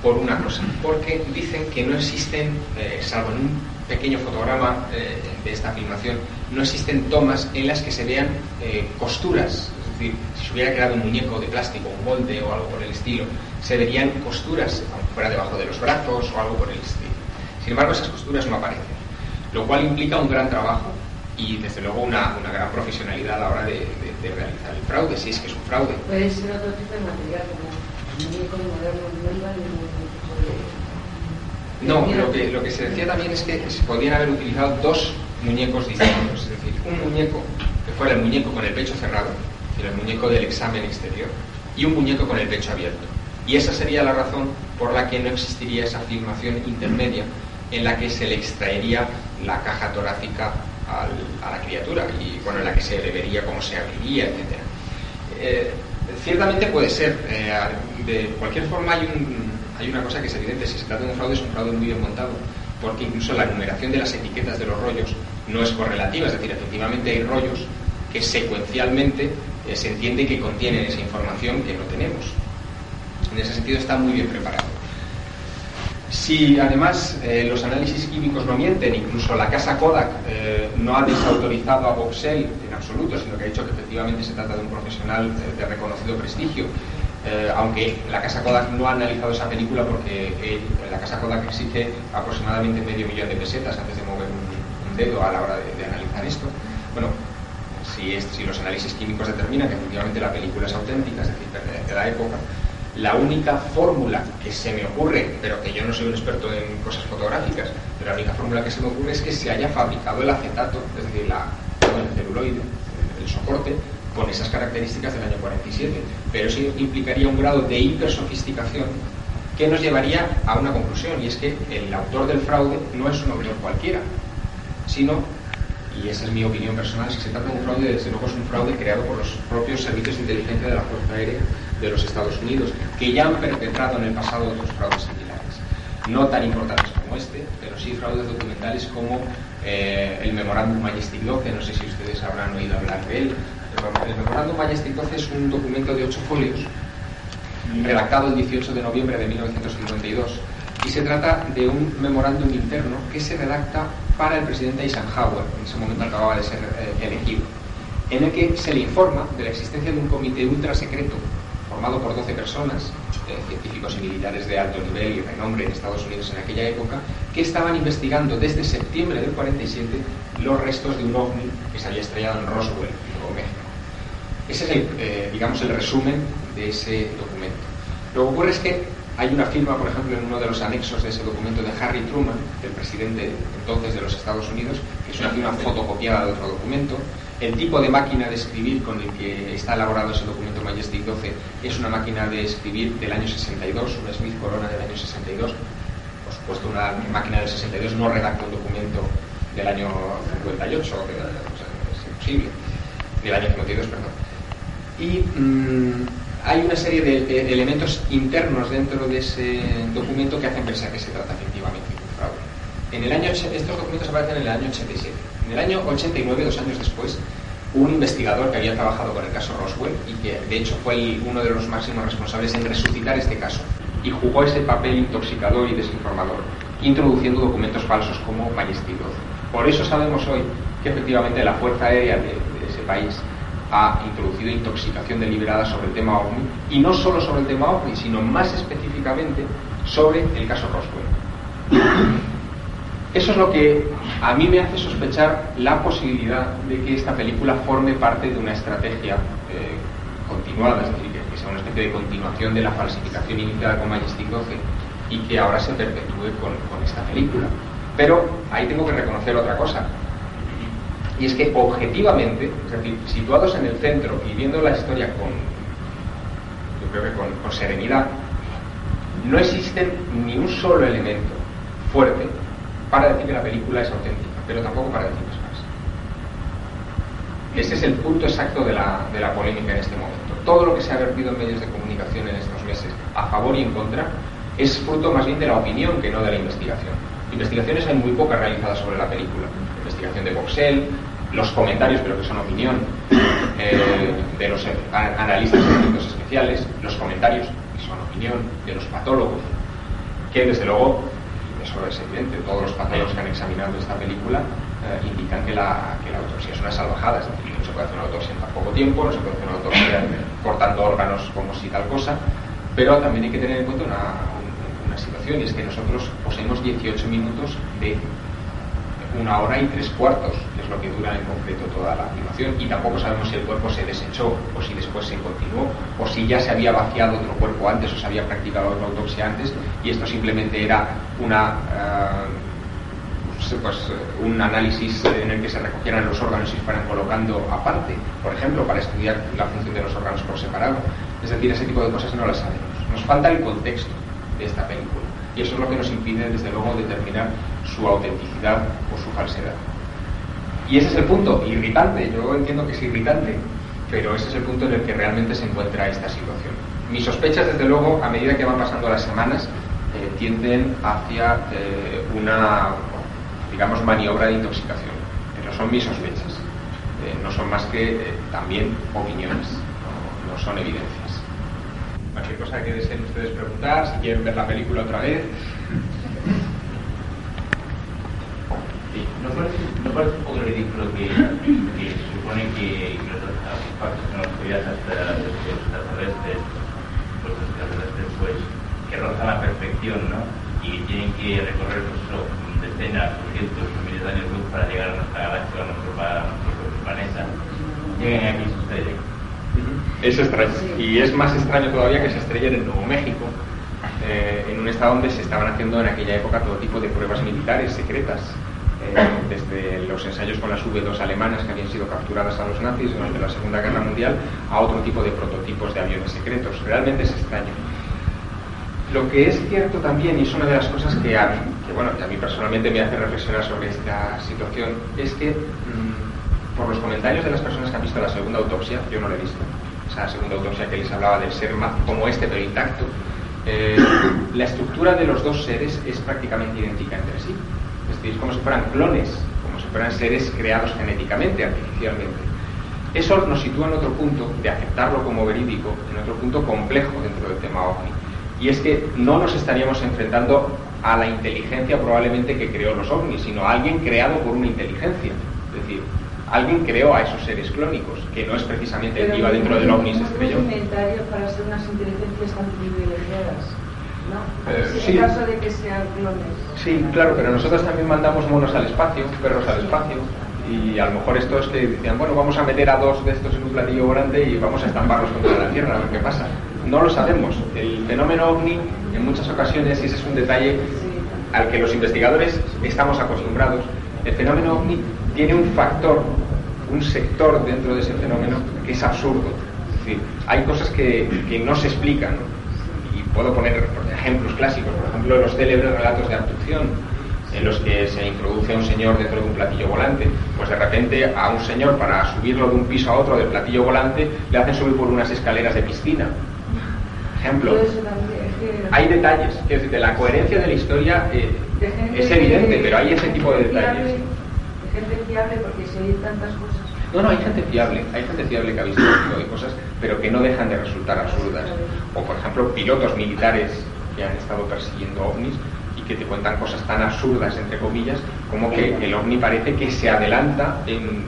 por una cosa, porque dicen que no existen, eh, salvo en un pequeño fotograma eh, de esta filmación, no existen tomas en las que se vean eh, costuras, es decir, si se hubiera creado un muñeco de plástico, un molde o algo por el estilo, se verían costuras, aunque fuera debajo de los brazos o algo por el estilo. Sin embargo, esas costuras no aparecen, lo cual implica un gran trabajo y desde luego una, una gran profesionalidad a la hora de, de- de realizar el fraude, si es que es un fraude. Puede ser otro tipo de material, como muñecos modernos, no iba. No, lo que, lo que se decía también es que se podían haber utilizado dos muñecos distintos, es decir, un muñeco que fuera el muñeco con el pecho cerrado, es decir, el muñeco del examen exterior, y un muñeco con el pecho abierto. Y esa sería la razón por la que no existiría esa filmación intermedia en la que se le extraería la caja torácica al- a la criatura y bueno, en la que se le vería cómo se abriría, etc. Eh, ciertamente puede ser. eh, de cualquier forma hay, un- hay una cosa que es evidente. Si se trata de un fraude, es un fraude muy bien montado. Porque incluso la numeración de las etiquetas de los rollos no es correlativa. Es decir, efectivamente hay rollos que secuencialmente eh, se entiende que contienen esa información que no tenemos. En ese sentido está muy bien preparado. Si además eh, los análisis químicos no mienten, incluso la casa Kodak eh, no ha desautorizado a Boxell en absoluto, sino que ha dicho que efectivamente se trata de un profesional de reconocido prestigio, eh, aunque la casa Kodak no ha analizado esa película porque la casa Kodak exige aproximadamente medio millón de pesetas antes de mover un, dedo a la hora de, analizar esto. Bueno, si, los análisis químicos determinan que efectivamente la película es auténtica, es decir, pertenece a la época, la única fórmula que se me ocurre, pero que yo no soy un experto en cosas fotográficas, pero la única fórmula que se me ocurre es que se haya fabricado el acetato, es decir, la, el celuloide, el soporte, con esas características del año 47. Pero eso implicaría un grado de hipersofisticación que nos llevaría a una conclusión, y es que el autor del fraude no es un autor cualquiera, sino y esa es mi opinión personal, si se trata de un fraude, desde luego es un fraude creado por los propios servicios de inteligencia de la Fuerza Aérea de los Estados Unidos, que ya han perpetrado en el pasado otros fraudes similares. No tan importantes como este, pero sí fraudes documentales como eh, el Memorándum Majestic 12, no sé si ustedes habrán oído hablar de él. El Memorándum 12 es un documento de ocho folios, redactado el 18 de noviembre de 1952, y se trata de un memorándum interno que se redacta para el presidente Eisenhower, en ese momento acababa de ser eh, elegido, en el que se le informa de la existencia de un comité ultra secreto formado por 12 personas, eh, científicos y militares de alto nivel y renombre en Estados Unidos en aquella época, que estaban investigando desde septiembre del 47 los restos de un ovni que se había estrellado en Roswell, Nuevo México. Ese es, el, eh, digamos, el resumen de ese documento. Lo que ocurre es que hay una firma, por ejemplo, en uno de los anexos de ese documento de Harry Truman, del presidente entonces de los Estados Unidos, que es una firma fotocopiada de otro documento. El tipo de máquina de escribir con el que está elaborado ese documento Majestic 12 es una máquina de escribir del año 62, una Smith Corona del año 62. Por supuesto, una máquina del 62 no redacta un documento del año 58, que, o sea, es imposible, del año 52, perdón. Y mm, hay una serie de eh, elementos internos dentro de ese documento que hacen pensar que se trata efectivamente de un fraude. En el año, estos documentos aparecen en el año 87. En el año 89, dos años después, un investigador que había trabajado con el caso Roswell y que de hecho fue el- uno de los máximos responsables en resucitar este caso y jugó ese papel intoxicador y desinformador, introduciendo documentos falsos como 12. Por eso sabemos hoy que efectivamente la Fuerza Aérea de, de ese país ha introducido intoxicación deliberada sobre el tema OVNI y no solo sobre el tema OVNI, sino más específicamente sobre el caso Roswell. Eso es lo que a mí me hace sospechar la posibilidad de que esta película forme parte de una estrategia eh, continuada, es decir, que, sea una especie de continuación de la falsificación iniciada con Majestic 12 y que ahora se perpetúe con esta película. Pero ahí tengo que reconocer otra cosa, y es que objetivamente, es decir, situados en el centro y viendo la historia con, yo creo que con, serenidad, no existen ni un solo elemento fuerte para decir que la película es auténtica, pero tampoco para decir que es falsa. Ese es el punto exacto de la, de la polémica en este momento. Todo lo que se ha vertido en medios de comunicación en estos meses, a favor y en contra, es fruto más bien de la opinión que no de la investigación. Investigaciones hay muy pocas realizadas sobre la película. Investigación de Boxell, los comentarios, pero que son opinión, eh, de los analistas de efectos especiales, los comentarios, que son opinión, de los patólogos, que desde luego, eso es evidente, todos los patólogos que han examinado esta película eh, indican que la, que la autopsia es una salvajada, es decir, no se puede hacer una autopsia en tan poco tiempo, no se puede hacer una autopsia cortando órganos como si tal cosa, pero también hay que tener en cuenta una, una situación, y es que nosotros poseemos 18 minutos de una hora y tres cuartos, lo que dura en concreto toda la filmación, y tampoco sabemos si el cuerpo se desechó o si después se continuó, o si ya se había vaciado otro cuerpo antes o se había practicado otra autopsia antes, y esto simplemente era una, eh, pues, eh, un análisis en el que se recogieran los órganos y se fueran colocando aparte, por ejemplo, para estudiar la función de los órganos por separado. Es decir, ese tipo de cosas no las sabemos. Nos falta el contexto de esta película. Y eso es lo que nos impide, desde luego, determinar su autenticidad o su falsedad. Y ese es el punto, irritante. Yo entiendo que es irritante, pero ese es el punto en el que realmente se encuentra esta situación. Mis sospechas, desde luego, a medida que van pasando las semanas, eh, tienden hacia eh, una, digamos, maniobra de intoxicación. Pero son mis sospechas. Eh, no son más que también opiniones, no, no son evidencias. Cualquier cosa que deseen ustedes preguntar, si quieren ver la película otra vez. Sí, ¿no parece, ¿no parece un poco ridículo que, que supone que los artefactos tecnologías extraterrestres, pues extraterrestres, pues, que rozan la perfección, ¿no? Y tienen que recorrer pues, eso, decenas, cientos miles de años luz para llegar a nuestra galaxia, a nuestro, planeta, lleguen aquí y suceden. Es extraño. Y es más extraño todavía que se estrellen en Nuevo México, eh, en un estado donde se estaban haciendo en aquella época todo tipo de pruebas militares secretas, desde los ensayos con las V2 alemanas que habían sido capturadas a los nazis durante la Segunda Guerra Mundial, a otro tipo de prototipos de aviones secretos. Realmente es extraño. Lo que es cierto también, y es una de las cosas que a, que, bueno, a mí personalmente me hace reflexionar sobre esta situación, es que mmm, por los comentarios de las personas que han visto la segunda autopsia, yo no la he visto, esa segunda autopsia que les hablaba del ser como este pero intacto, eh, la estructura de los dos seres es prácticamente idéntica entre sí. Es como si fueran clones, como si fueran seres creados genéticamente, artificialmente. Eso nos sitúa en otro punto de aceptarlo como verídico, en otro punto complejo dentro del tema OVNI. Y es que no nos estaríamos enfrentando a la inteligencia probablemente que creó los ovnis, sino a alguien creado por una inteligencia. Es decir, alguien creó a esos seres clónicos, que no es precisamente el que iba dentro del ovni se estrelló. inventario para ser unas inteligencias tan privilegiadas, ¿no? Eh, en sí. caso de que sean clones. Sí, claro, pero nosotros también mandamos monos al espacio, perros al espacio, y a lo mejor esto es que decían, bueno, vamos a meter a dos de estos en un platillo grande y vamos a estamparlos contra la Tierra, a ver qué pasa. No lo sabemos. El fenómeno ovni, en muchas ocasiones, y ese es un detalle al que los investigadores estamos acostumbrados, el fenómeno ovni tiene un factor, un sector dentro de ese fenómeno que es absurdo. Es decir, hay cosas que, que no se explican. ¿no? Puedo poner ejemplos clásicos, por ejemplo, los célebres relatos de abducción, en los que se introduce a un señor dentro de un platillo volante. Pues de repente a un señor, para subirlo de un piso a otro del platillo volante, le hacen subir por unas escaleras de piscina. Ejemplo. Todo eso también, es que- Hay detalles, es decir, de la coherencia de la historia eh, es evidente, que- pero hay ese tipo de detalles. de gente fiable porque se oyen tantas cosas. No, no, hay gente fiable, hay gente fiable que ha visto este tipo de cosas, pero que no dejan de resultar absurdas. O, por ejemplo, pilotos militares que han estado persiguiendo ovnis y que te cuentan cosas tan absurdas, entre comillas, como que el ovni parece que se adelanta en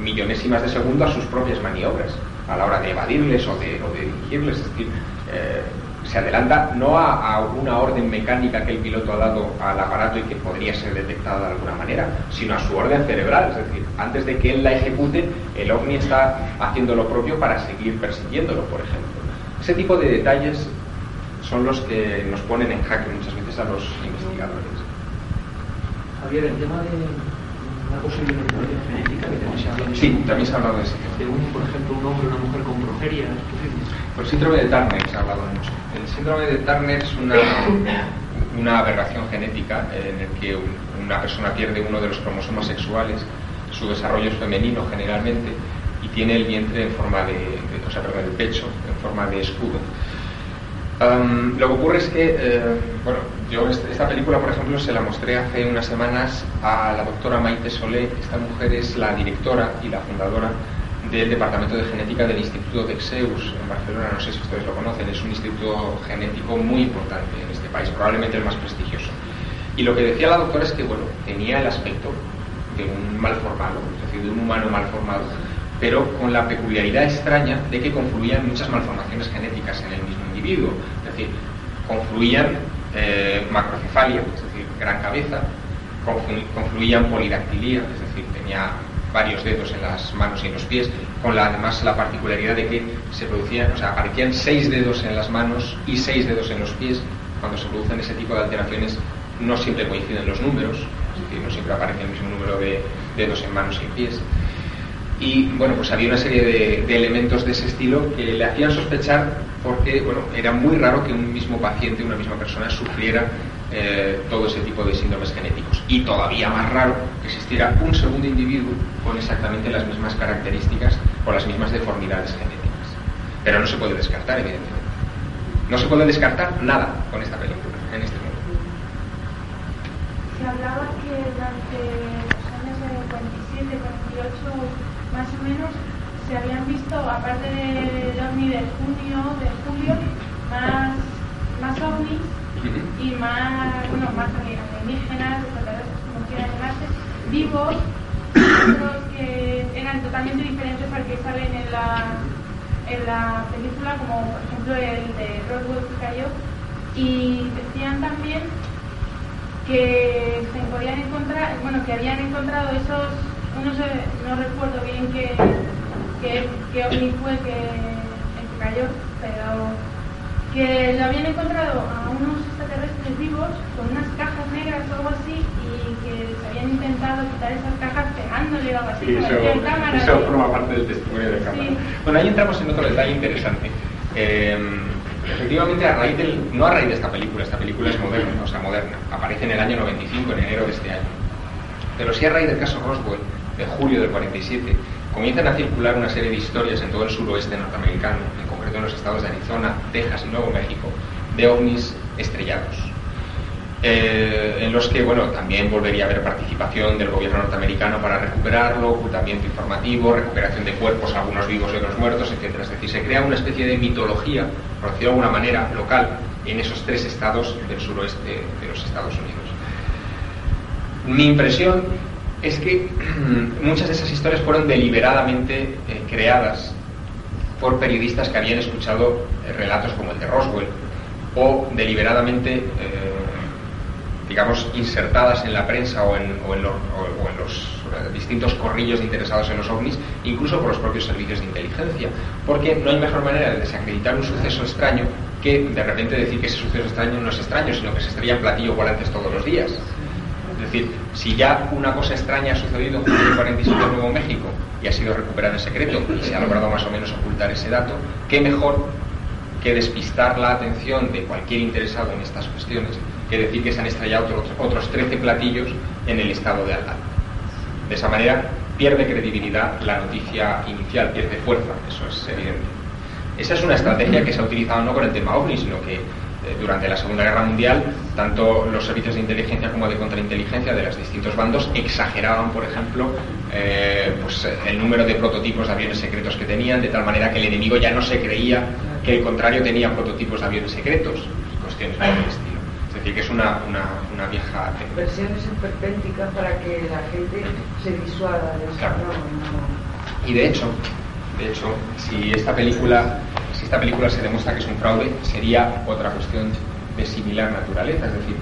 millonésimas de segundo a sus propias maniobras, a la hora de evadirles o de, dirigirles. Eh, se adelanta no a, a una orden mecánica que el piloto ha dado al aparato y que podría ser detectada de alguna manera, sino a su orden cerebral. Es decir, antes de que él la ejecute, el ovni está haciendo lo propio para seguir persiguiéndolo, por ejemplo. Ese tipo de detalles son los que nos ponen en jaque muchas veces a los investigadores. Javier, el tema de una posible genética que también se habla de Sí, también se ha hablado de tema. de un, por ejemplo, un hombre o una mujer con progeria. Por síndrome de Turner se ha hablado mucho. El síndrome de Turner es una, una aberración genética en el que un- una persona pierde uno de los cromosomas sexuales, su desarrollo es femenino generalmente y tiene el vientre en forma de, o sea, perdón, el pecho en forma de escudo. Lo que ocurre es que, eh, bueno, yo est- esta película, por ejemplo, se la mostré hace unas semanas a la doctora Maite Solé. Esta mujer es la directora y la fundadora del Departamento de Genética del Instituto de Exeus en Barcelona. No sé si ustedes lo conocen, es un instituto genético muy importante en este país, probablemente el más prestigioso. Y lo que decía la doctora es que, bueno, tenía el aspecto de un mal formado, es decir, de un humano mal formado, pero con la peculiaridad extraña de que confluían muchas malformaciones genéticas en el mismo individuo. Es decir, confluían eh, macrocefalia, es decir, gran cabeza, conflu- confluían polidactilía, es decir, tenía varios dedos en las manos y en los pies, con la, además la particularidad de que se producían, o sea, aparecían seis dedos en las manos y seis dedos en los pies. Cuando se producen ese tipo de alteraciones, no siempre coinciden los números, es decir, no siempre aparece el mismo número de dedos en manos y en pies. Y bueno, pues había una serie de, elementos de ese estilo que le hacían sospechar porque era muy raro que un mismo paciente, una misma persona, sufriera eh, todo ese tipo de síndromes genéticos. Y todavía más raro que existiera un segundo individuo con exactamente las mismas características o las mismas deformidades genéticas. Pero no se puede descartar, evidentemente. No se puede descartar nada con esta película en este mundo. Se hablaba que durante los años de 47, 48 más o menos se habían visto, aparte del ovni de junio, de julio, más, más ovnis y más, bueno, más alienígenas, extraterrestres, como quieran llamarse, vivos, otros que eran totalmente diferentes al que salen en la, en la película, como por ejemplo el de Roswell que cayó, y decían también que se podían encontrar, bueno, que habían encontrado esos, no sé, no recuerdo bien qué, qué, qué ovni fue que, el que cayó, pero que lo habían encontrado a unos vivos con unas cajas negras o algo así y que se habían intentado quitar esas cajas pegándole o algo así Sí, eso, cámara. eso forma parte del testimonio de cámara. Sí. Bueno, ahí entramos en otro detalle interesante. Eh, efectivamente, a raíz del, no a raíz de esta película, esta película es moderna, o sea, moderna, aparece en el año 95, en enero de este año. Pero sí a raíz del caso Roswell, de julio del 47, comienzan a circular una serie de historias en todo el suroeste norteamericano, en concreto en los estados de Arizona, Texas y Nuevo México, de ovnis estrellados. Eh, en los que, bueno, también volvería a haber participación del gobierno norteamericano para recuperarlo, ocultamiento informativo, recuperación de cuerpos, algunos vivos y otros muertos, etc. Es decir, se crea una especie de mitología, por decirlo de alguna manera, local, en esos tres estados del suroeste de los Estados Unidos. Mi impresión es que [clears throat] muchas de esas historias fueron deliberadamente eh, creadas por periodistas que habían escuchado eh, relatos como el de Roswell o deliberadamente, eh, digamos, insertadas en la prensa o en, o en lo- o- en los eh, distintos corrillos interesados en los ovnis, incluso por los propios servicios de inteligencia, porque no hay mejor manera de desacreditar un suceso extraño que de repente decir que ese suceso extraño no es extraño, sino que se estrellan platillo volantes todos los días. Es decir, si ya una cosa extraña ha sucedido en el 47 en Nuevo México y ha sido recuperada en secreto y se ha logrado más o menos ocultar ese dato, ¿qué mejor que despistar la atención de cualquier interesado en estas cuestiones que decir que se han estrellado otros, otros 13 platillos en el estado de al? De esa manera pierde credibilidad la noticia inicial, pierde fuerza, eso es evidente. Esa es una estrategia que se ha utilizado no con el tema OVNI, sino que durante la Segunda Guerra Mundial, tanto los servicios de inteligencia como de contrainteligencia de los distintos bandos exageraban, por ejemplo, eh, pues, eh, el número de prototipos de aviones secretos que tenían, de tal manera que el enemigo ya no se creía que el contrario tenía prototipos de aviones secretos, cuestiones por el estilo. Es decir, que es una, una, una vieja. Versiones esperpénticas para que la gente se disuada de eso. Claro. Y de hecho, de hecho, si esta película, si esta película se demuestra que es un fraude, sería otra cuestión de similar naturaleza, es decir,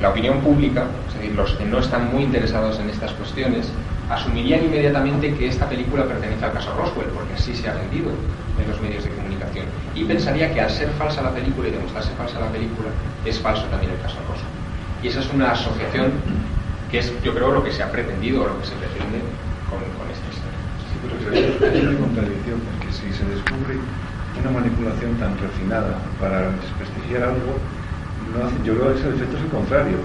la opinión pública, es decir, los que no están muy interesados en estas cuestiones, asumirían inmediatamente que esta película pertenece al caso Roswell, porque así se ha vendido en los medios de comunicación. Y pensaría que al ser falsa la película y demostrarse falsa la película, es falso también el caso Roswell. Y esa es una asociación que es, yo creo, lo que se ha pretendido o lo que se pretende con, con esta historia. Sí, pero es una [laughs] contradicción, si se descubre una manipulación tan refinada para desprestigiar algo, yo creo que ese efecto es el contrario.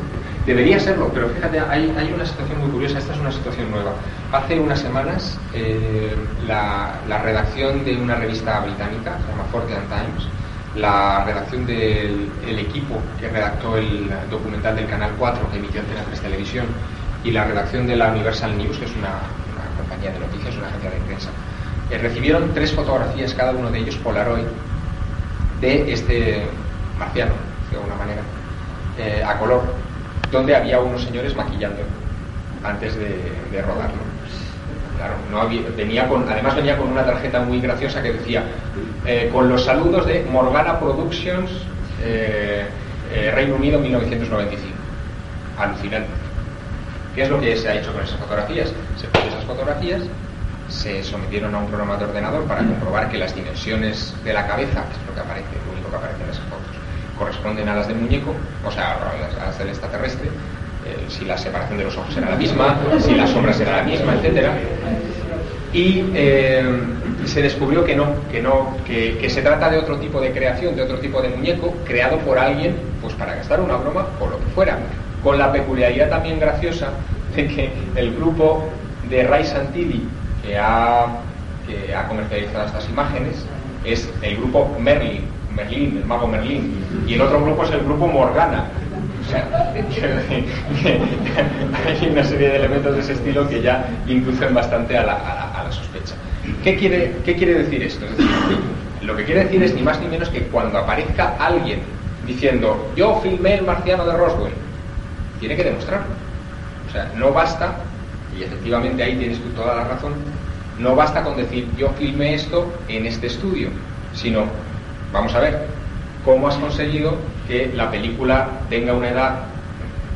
Debería serlo, pero fíjate, hay, una situación muy curiosa, esta es una situación nueva. Hace unas semanas, eh, la, redacción de una revista británica, se llama Fortean Times, la redacción del el equipo que redactó el documental del Canal 4 que emitió Antena 3 Televisión y la redacción de la Universal News, que es una, una compañía de noticias, una agencia de prensa, recibieron tres fotografías, cada uno de ellos Polaroid, de este marciano, de alguna manera, eh, a color, donde había unos señores maquillando antes de, rodarlo. Claro, no había- venía con, además venía con una tarjeta muy graciosa que decía eh, con los saludos de Morgana Productions, eh, Reino Unido 1995. Alucinante. ¿Qué es lo que se ha hecho con esas fotografías? Se cogen esas fotografías, se sometieron a un programa de ordenador para comprobar que las dimensiones de la cabeza, que es lo que aparece, lo único que aparece en esas fotos, corresponden a las del muñeco, o sea, a las, del extraterrestre, eh, si la separación de los ojos era la misma, si las sombras era la misma, etcétera. Y eh, se descubrió que no, que no, que, que se trata de otro tipo de creación, de otro tipo de muñeco creado por alguien, pues para gastar una broma o lo que fuera, con la peculiaridad también graciosa de que el grupo de Ray Santilli que ha, que ha comercializado estas imágenes es el grupo Merlin, Merlin, el mago Merlin, y el otro grupo es el grupo Morgana. O sea, [laughs] hay una serie de elementos de ese estilo que ya inducen bastante a la, a la- a la sospecha. ¿Qué quiere, ¿Qué quiere decir esto? Es decir, lo que quiere decir es ni más ni menos que cuando aparezca alguien diciendo yo filmé el marciano de Roswell, tiene que demostrarlo. O sea, no basta, y efectivamente ahí tienes toda la razón, no basta con decir yo filmé esto en este estudio, sino, vamos a ver, cómo has conseguido que la película tenga una edad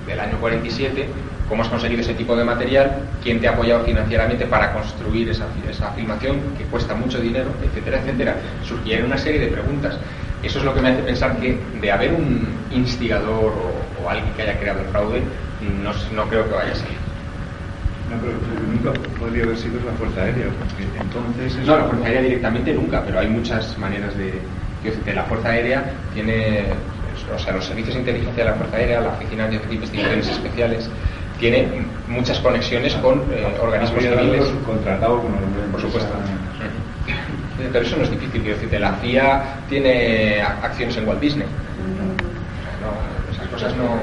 del año 47, cómo has conseguido ese tipo de material, quién te ha apoyado financieramente para construir esa, esa filmación, que cuesta mucho dinero, etcétera, etcétera. Surgieron una serie de preguntas. Eso es lo que me hace pensar que de haber un instigador o, o alguien que haya creado el fraude, no, no creo que vaya a salir. No, pero nunca podría haber sido la Fuerza Aérea, porque entonces... es- No, la Fuerza Aérea directamente nunca, pero hay muchas maneras de... que la Fuerza Aérea tiene... O sea, los servicios de inteligencia de la Fuerza Aérea, la Oficina de Investigaciones Especiales, tiene muchas conexiones con eh, organismos civiles. subcontratado con Por supuesto. Pero eso no es difícil, quiero decirte, la CIA tiene acciones en Walt Disney. No, esas cosas no,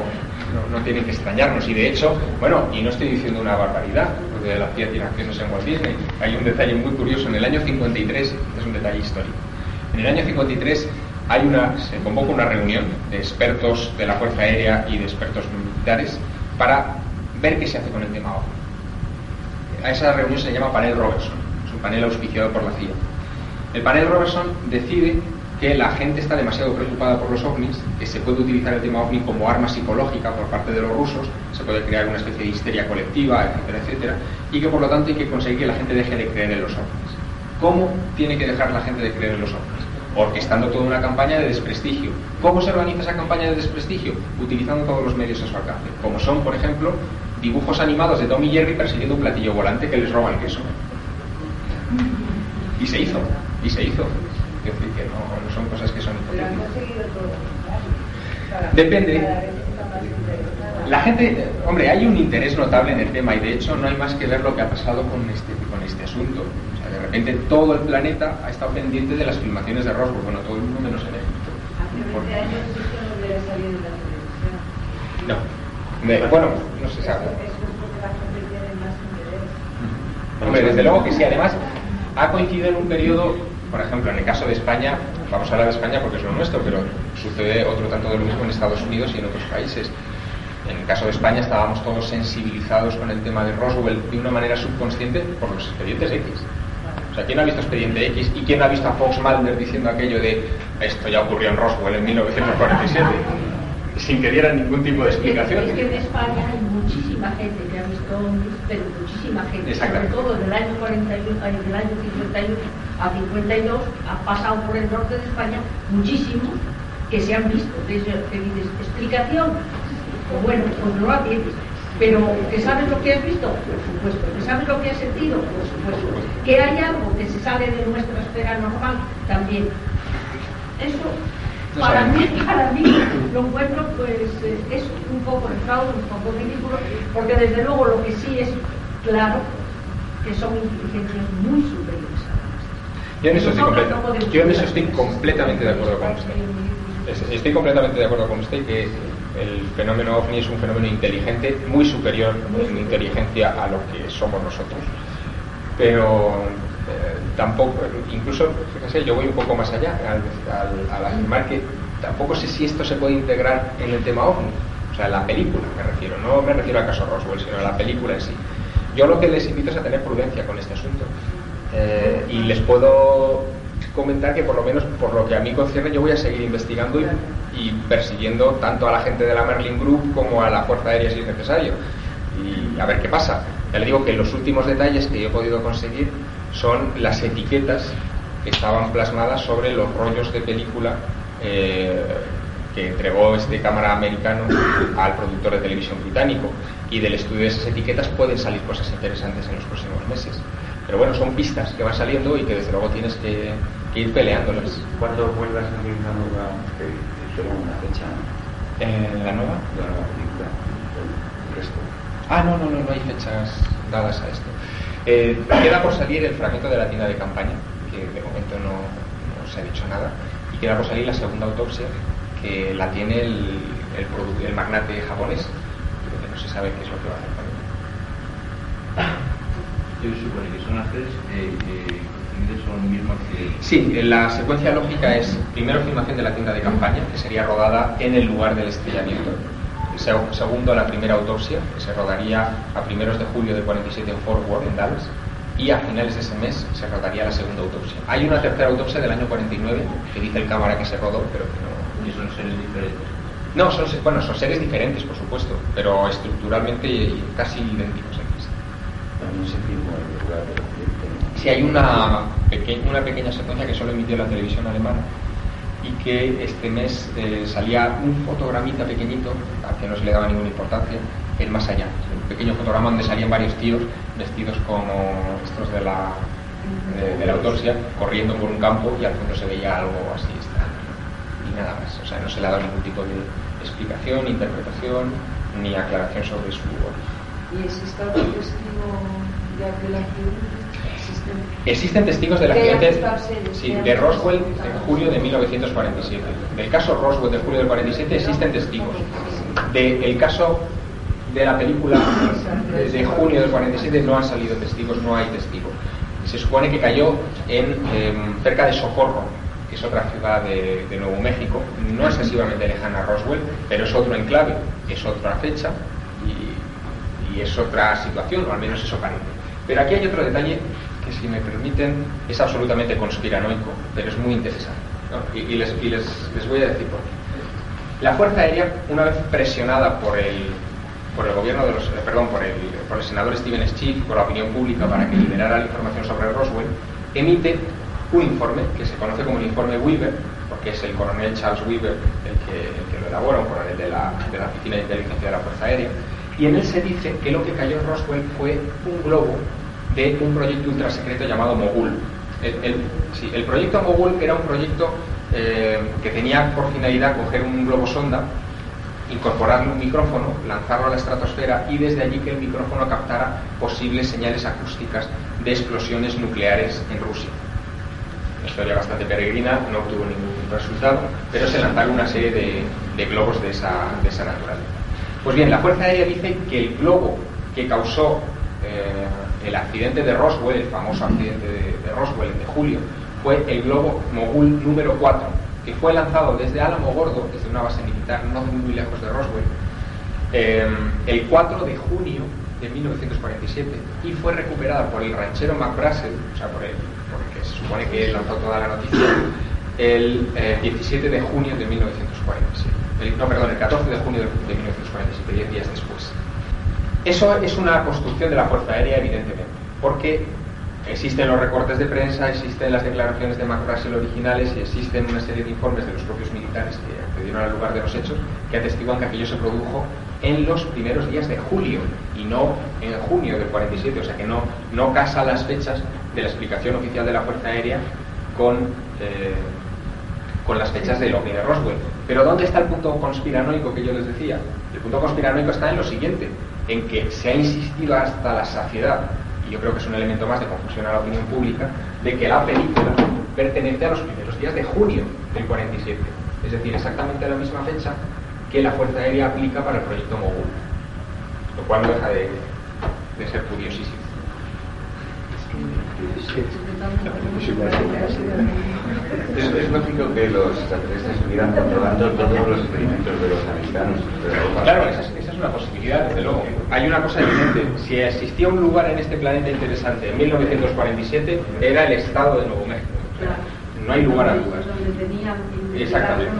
no, no tienen que extrañarnos. Y de hecho, bueno, y no estoy diciendo una barbaridad, porque la CIA tiene acciones en Walt Disney. Hay un detalle muy curioso. En el año 53, es un detalle histórico, en el año 53 hay una, se convoca una reunión de expertos de la Fuerza Aérea y de expertos militares para ver qué se hace con el tema OVNI. A esa reunión se llama Panel Robertson, es un panel auspiciado por la CIA. El panel Robertson decide que la gente está demasiado preocupada por los ovnis, que se puede utilizar el tema ovni como arma psicológica por parte de los rusos, se puede crear una especie de histeria colectiva, etcétera, etcétera, y que por lo tanto hay que conseguir que la gente deje de creer en los ovnis. ¿Cómo tiene que dejar la gente de creer en los ovnis? Orquestando toda una campaña de desprestigio. ¿Cómo se organiza esa campaña de desprestigio? Utilizando todos los medios a su alcance, como son, por ejemplo, dibujos animados de Tom y Jerry persiguiendo un platillo volante que les roba el queso. Y se hizo, y se hizo. Es decir, que no, no son cosas que son hipotéticas. Depende. La gente, hombre, hay un interés notable en el tema y de hecho no hay más que ver lo que ha pasado con este, con este asunto. O sea, de repente todo el planeta ha estado pendiente de las filmaciones de Roswell, bueno, todo el mundo menos en Egipto. Hace Por- 20 años esto no hubiera salido en la televisión. No. De- bueno, no se sabe. Hombre, desde luego que sí, además ha coincidido en un periodo, por ejemplo, en el caso de España, vamos a hablar de España porque es lo nuestro, pero sucede otro tanto de lo mismo en Estados Unidos y en otros países. En el caso de España estábamos todos sensibilizados con el tema de Roswell de una manera subconsciente por los expedientes X. O sea, ¿quién ha visto expediente X y quién ha visto a Fox Mulder diciendo aquello de esto ya ocurrió en Roswell en 1947? Sin que dieran ningún tipo de explicación. Es que en España hay muchísima gente que ha visto ovnis, pero muchísima gente, sobre todo del año 41, ay, del año 51 a 52, ha pasado por el norte de España muchísimos que se han visto. Entonces, te dices, explicación, pues bueno, pues no la tienes. Pero que sabes lo que has visto, por supuesto. Que sabes lo que has sentido, por supuesto. Que hay algo que se sale de nuestra esfera normal, también. Eso para mí, para mí [coughs] lo encuentro pues eh, es un poco fraude, un poco ridículo, porque desde luego lo que sí es claro que son inteligencias muy superiores a la nuestra. Yo en eso estoy, yo en eso estoy completamente de acuerdo con usted. Es- Estoy completamente de acuerdo con usted que el fenómeno ovni es un fenómeno inteligente, muy superior en inteligencia a lo que somos nosotros. Pero tampoco, incluso, fíjese, yo voy un poco más allá al, afirmar que tampoco sé si esto se puede integrar en el tema ovni. O sea, en la película me refiero, no me refiero al caso Roswell, sino a la película en sí. Yo lo que les invito es a tener prudencia con este asunto. Eh, y les puedo comentar que por lo menos por lo que a mí concierne yo voy a seguir investigando y, persiguiendo tanto a la gente de la Merlin Group como a la Fuerza Aérea si es necesario y a ver qué pasa. Ya le digo que los últimos detalles que he podido conseguir son las etiquetas que estaban plasmadas sobre los rollos de película eh, que entregó este cámara americano al productor de televisión británico y del estudio de esas etiquetas pueden salir cosas interesantes en los próximos meses. Pero bueno, son pistas que van saliendo y que desde luego tienes que, que ir peleándolas. ¿Cuándo vuelve a salir la nueva? Una fecha. ¿La nueva? La nueva película. El resto. Ah, no, no, no, no hay fechas dadas a esto. Eh, queda por salir el fragmento de la tienda de campaña, que de momento no, no se ha dicho nada, y queda por salir la segunda autopsia, que la tiene el, el, produ- el magnate japonés, pero que no se sabe qué es lo que va a hacer. Yo supone que son las tres eh, eh, son el mismo accidente. Sí, la secuencia lógica es primero filmación de la tienda de campaña, que sería rodada en el lugar del estrellamiento. Se- Segundo, la primera autopsia, que se rodaría a primeros de julio de 47 en Fort Worth, en Dallas. Y a finales de ese mes se rodaría la segunda autopsia. Hay una tercera autopsia del año 49, que dice el cámara que se rodó, pero que no, Y son seres diferentes. no, son, bueno, son seres diferentes, por supuesto, pero estructuralmente casi idénticos se el lugar del. ¿no? Sí, hay una, peque- una pequeña secuencia que solo emitió la televisión alemana y que este mes eh, salía un fotogramita pequeñito, al que no se le daba ninguna importancia, en más allá. Un pequeño fotograma donde salían varios tíos vestidos como estos de la, de la autopsia, corriendo por un campo y al fondo se veía algo así extraño. Y nada más. O sea, no se le ha dado ningún tipo de explicación, interpretación ni aclaración sobre su origen. ¿Y existe algún testigo de aquel accidente? ¿Existen? Testigos del Que hayan accidente sí, de Roswell en julio de 1947. Del caso Roswell de julio del 47 existen testigos. Del caso de la película de, de junio del 47 no han salido testigos, no hay testigos. Se supone que cayó en em, cerca de Socorro, que es otra ciudad de, de Nuevo México. No es excesivamente lejana a Roswell, pero es otro enclave, es otra fecha y, y es otra situación, o al menos eso parece. Pero aquí hay otro detalle si me permiten, es absolutamente conspiranoico, pero es muy interesante. Y, les, voy a decir por qué. La Fuerza Aérea, una vez presionada por el, por el gobierno de los, eh, perdón, por el, por el senador Steven Schiff por la opinión pública para que liberara la información sobre Roswell, emite un informe que se conoce como el informe Weaver, porque es el coronel Charles Weaver el que, el lo elabora, un coronel de la, de la Oficina de Inteligencia de la Fuerza Aérea, y en él se dice que lo que cayó en Roswell fue un globo de un proyecto ultrasecreto llamado Mogul. El, proyecto Mogul era un proyecto eh, que tenía por finalidad coger un globo sonda, incorporarle un micrófono, lanzarlo a la estratosfera y desde allí que el micrófono captara posibles señales acústicas de explosiones nucleares en Rusia. Una historia bastante peregrina, no obtuvo ningún resultado, pero se lanzaron una serie de, globos de esa, de esa naturaleza. Pues bien, la Fuerza Aérea dice que el globo que causó eh, el accidente de Roswell, el famoso accidente de, Roswell de julio, fue el globo Mogul número 4, que fue lanzado desde Álamo Gordo, desde una base militar no muy lejos de Roswell, eh, el 4 de junio de 1947 y fue recuperada por el ranchero McBrassel, o sea, por el, por que se supone que él lanzó toda la noticia, el eh, 17 de junio de 1947. El- no, perdón, el 14 de junio de 1947, 10 días después. Eso es una construcción de la Fuerza Aérea, evidentemente, porque existen los recortes de prensa, existen las declaraciones de McBrassel originales y existen una serie de informes de los propios militares que accedieron al lugar de los hechos que atestiguan que aquello se produjo en los primeros días de julio y no en junio del 47, o sea que no, no casa las fechas de la explicación oficial de la Fuerza Aérea con, eh, con las fechas de lo que de Roswell. Pero ¿dónde está el punto conspiranoico que yo les decía? El punto conspiranoico está en lo siguiente, en que se ha insistido hasta la saciedad, y yo creo que es un elemento más de confusión a la opinión pública, de que la película pertenece a los primeros días de junio del 47, es decir, exactamente a la misma fecha que la Fuerza Aérea aplica para el proyecto Mogul, lo cual no deja de, de ser curiosísimo. Es, es lógico que los extraterrestres estuvieran controlando todos los experimentos de los americanos. pero- Claro, es, una posibilidad, desde luego. Hay una cosa evidente. Si existía un lugar en este planeta interesante en 1947, era el estado de Nuevo México. No hay lugar a dudas. Exactamente.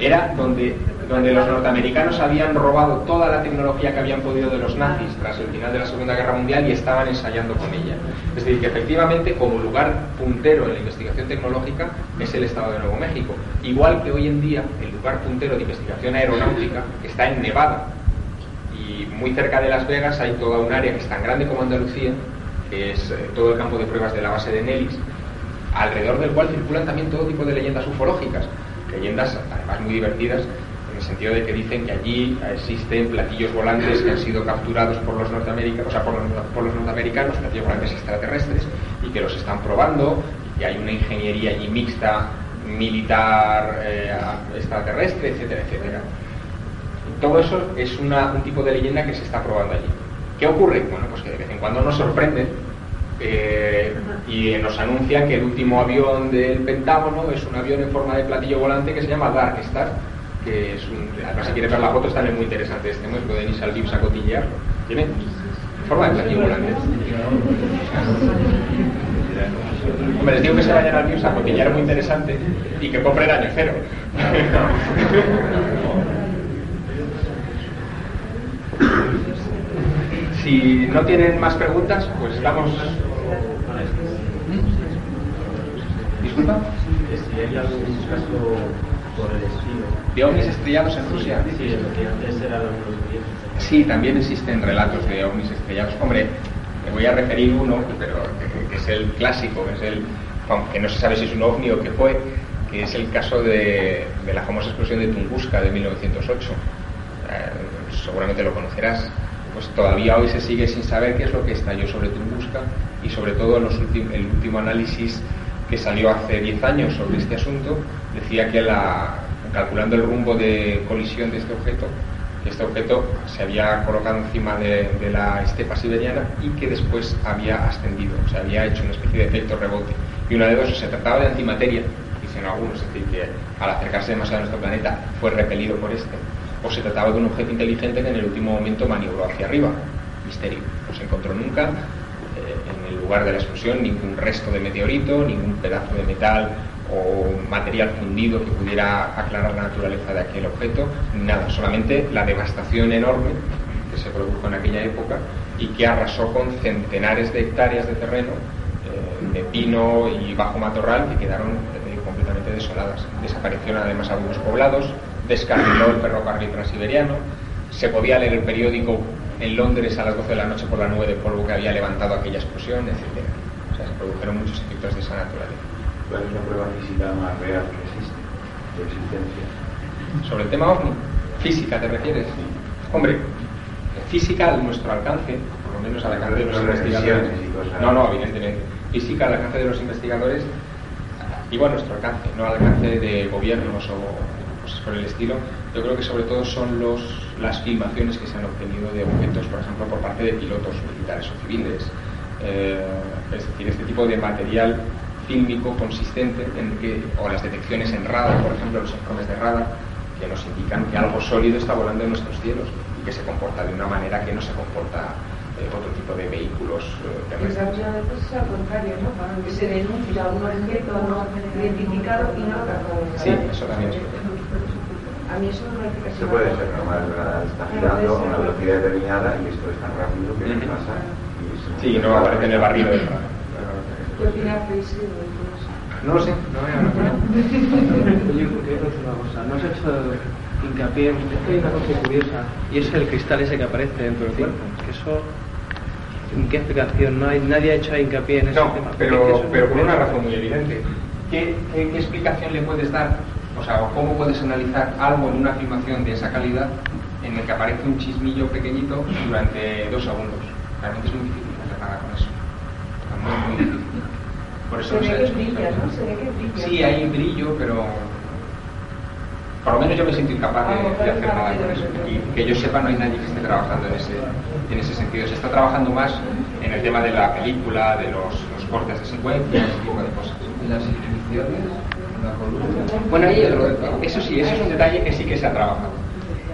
Era donde, donde los norteamericanos habían robado toda la tecnología que habían podido de los nazis tras el final de la Segunda Guerra Mundial y estaban ensayando con ella. Es decir, que efectivamente como lugar puntero en la investigación tecnológica es el Estado de Nuevo México. Igual que hoy en día el lugar puntero de investigación aeronáutica está en Nevada. Y muy cerca de Las Vegas hay toda un área que es tan grande como Andalucía, que es eh, todo el campo de pruebas de la base de Nellis, alrededor del cual circulan también todo tipo de leyendas ufológicas, leyendas además muy divertidas en el sentido de que dicen que allí existen platillos volantes que han sido capturados por los norteamericanos, o sea, por los, por los norteamericanos, platillos volantes extraterrestres, y que los están probando, y que hay una ingeniería allí mixta, militar, eh, extraterrestre, etcétera, etcétera. Todo eso es un tipo de leyenda que se está probando allí. ¿Qué ocurre? Bueno, pues que de vez en cuando nos sorprenden eh, y nos anuncian que el último avión del Pentágono es un avión en forma de platillo volante que se llama Dark Star, que es un, además si quieren ver la foto está muy interesante este, ¿no? pueden irse al VIPS a cotillearlo. Tiene forma de platillo volante. Hombre, les digo que se vayan al VIPS a cotillar muy interesante y que compren año cero. [laughs] Si no tienen más preguntas, pues estamos. ¿Disculpa? Si hay algún caso por el estilo. ¿De ovnis estrellados en Rusia? Sí, lo que antes eran los billetes. Sí, también existen relatos de ovnis estrellados. Hombre, me voy a referir uno, pero que, que es el clásico, que es el, aunque no se sabe si es un ovni o qué fue, que es el caso de, de la famosa explosión de Tunguska de 1908. Seguramente lo conocerás. Pues todavía hoy se sigue sin saber qué es lo que estalló sobre Tunguska y sobre todo últim- el último análisis que salió hace 10 años sobre este asunto decía que la, calculando el rumbo de colisión de este objeto, este objeto se había colocado encima de, la estepa siberiana y que después había ascendido, o sea, había hecho una especie de efecto rebote. Y una de dos, se trataba de antimateria, dicen algunos, es decir, que al acercarse demasiado a nuestro planeta fue repelido por este, o se trataba de un objeto inteligente que en el último momento maniobró hacia arriba. Misterio. No se encontró nunca eh, en el lugar de la explosión ningún resto de meteorito, ningún pedazo de metal o material fundido que pudiera aclarar la naturaleza de aquel objeto, nada, solamente la devastación enorme que se produjo en aquella época y que arrasó con centenares de hectáreas de terreno eh, de pino y bajo matorral que quedaron completamente desoladas. Desaparecieron además algunos poblados, descarriló el ferrocarril transiberiano, se podía leer el periódico en Londres a las 12 de la noche por la nube de polvo que había levantado aquella explosión, etc. O sea, se produjeron muchos efectos de esa naturaleza. ¿Cuál es la prueba física más real que existe de existencia? Sobre el tema ovni, física te refieres. Hombre, física a nuestro alcance, por lo menos al alcance de los investigadores. No, no, evidentemente. Física al alcance de los investigadores, digo a nuestro alcance, no al alcance de gobiernos o cosas por el estilo. Yo creo que sobre todo son los, las filmaciones que se han obtenido de objetos, por ejemplo, por parte de pilotos militares o civiles. Eh, es decir, este tipo de material fílmico consistente en que, o las detecciones en radar, por ejemplo, los informes de radar, que nos indican que algo sólido está volando en nuestros cielos y que se comporta de una manera que no se comporta eh, otro tipo de vehículos eh, terrestres. Muchas veces es al contrario, ¿no? Cuando que se denuncia un objeto no identificado y no captado. Sí, eso también es verdad. A mí eso me parece que Esto puede ser normal, ¿verdad? Está girando a una velocidad determinada y esto es tan rápido que Ujú. pasa. y se- Sí, no aparece en el barrido. ¿Qué opina Felicio de eso? No lo sé, no me no, no. [laughs] Oye, ¿por qué no una cosa? No has hecho hincapié en es que hay una cosa curiosa y es el cristal ese que aparece dentro del cuerpo. Que eso, ¿en qué explicación? No hay, nadie ha hecho hincapié en ese No, tema. pero, por una razón muy evidente. ¿Qué, qué, qué explicación le puedes dar? O sea, o ¿cómo puedes analizar algo en una filmación de esa calidad en el que aparece un chismillo pequeñito durante dos segundos? Realmente es muy difícil hacer nada con eso. Es muy, muy difícil. Por eso Se no ve se ha que brilla, ¿no? Se ve que brilla. Sí, hay brillo, pero por lo menos yo me siento incapaz de, de hacer nada con eso. Y que yo sepa, no hay nadie que esté trabajando en ese, en ese sentido. Se está trabajando más en el tema de la película, de los, los cortes de secuencia, ese tipo de cosas. ¿Y las inscripciones? Bueno, ahí otro- eso sí, eso es un detalle que sí que se ha trabajado.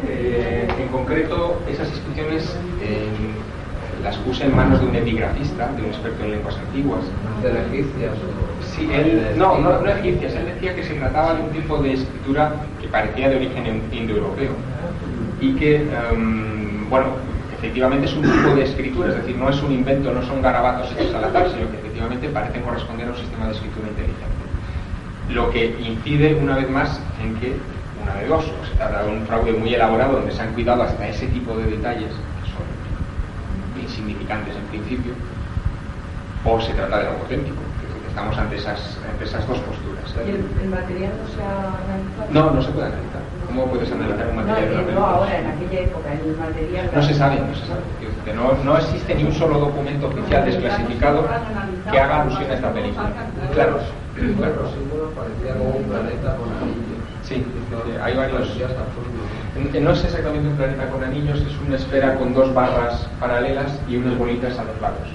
Eh, en concreto, esas inscripciones, eh, las puse en manos de un epigrafista, de un experto en lenguas antiguas. ¿De las egipcias? Sí, él, no, no, no egipcias, él decía que se trataba de un tipo de escritura que parecía de origen indoeuropeo y que, em, bueno, efectivamente es un tipo de escritura, es decir, no es un invento, no son garabatos hechos al azar, sino que efectivamente parecen corresponder a un sistema de escritura inteligente. Lo que incide, una vez más, en que, una de dos, o se trata de un fraude muy elaborado donde se han cuidado hasta ese tipo de detalles, que son insignificantes en principio, o se trata de algo auténtico. Estamos ante esas, ante esas dos posturas. ¿Y el, el material no se ha analizado? No, no se puede analizar. ¿Cómo puedes analizar un No, material? de eh, una no ahora, en aquella época, en el material. No se sabe, no se sabe. No, no existe ni un solo documento oficial desclasificado que haga alusión a esta película. Claro, Claro, claro. los símbolos parecía como un planeta con anillos. Sí, eh, hay varios. Hasta absurdo. Eh, No es exactamente un planeta con anillos, es una esfera con dos barras paralelas y unas bolitas a los lados.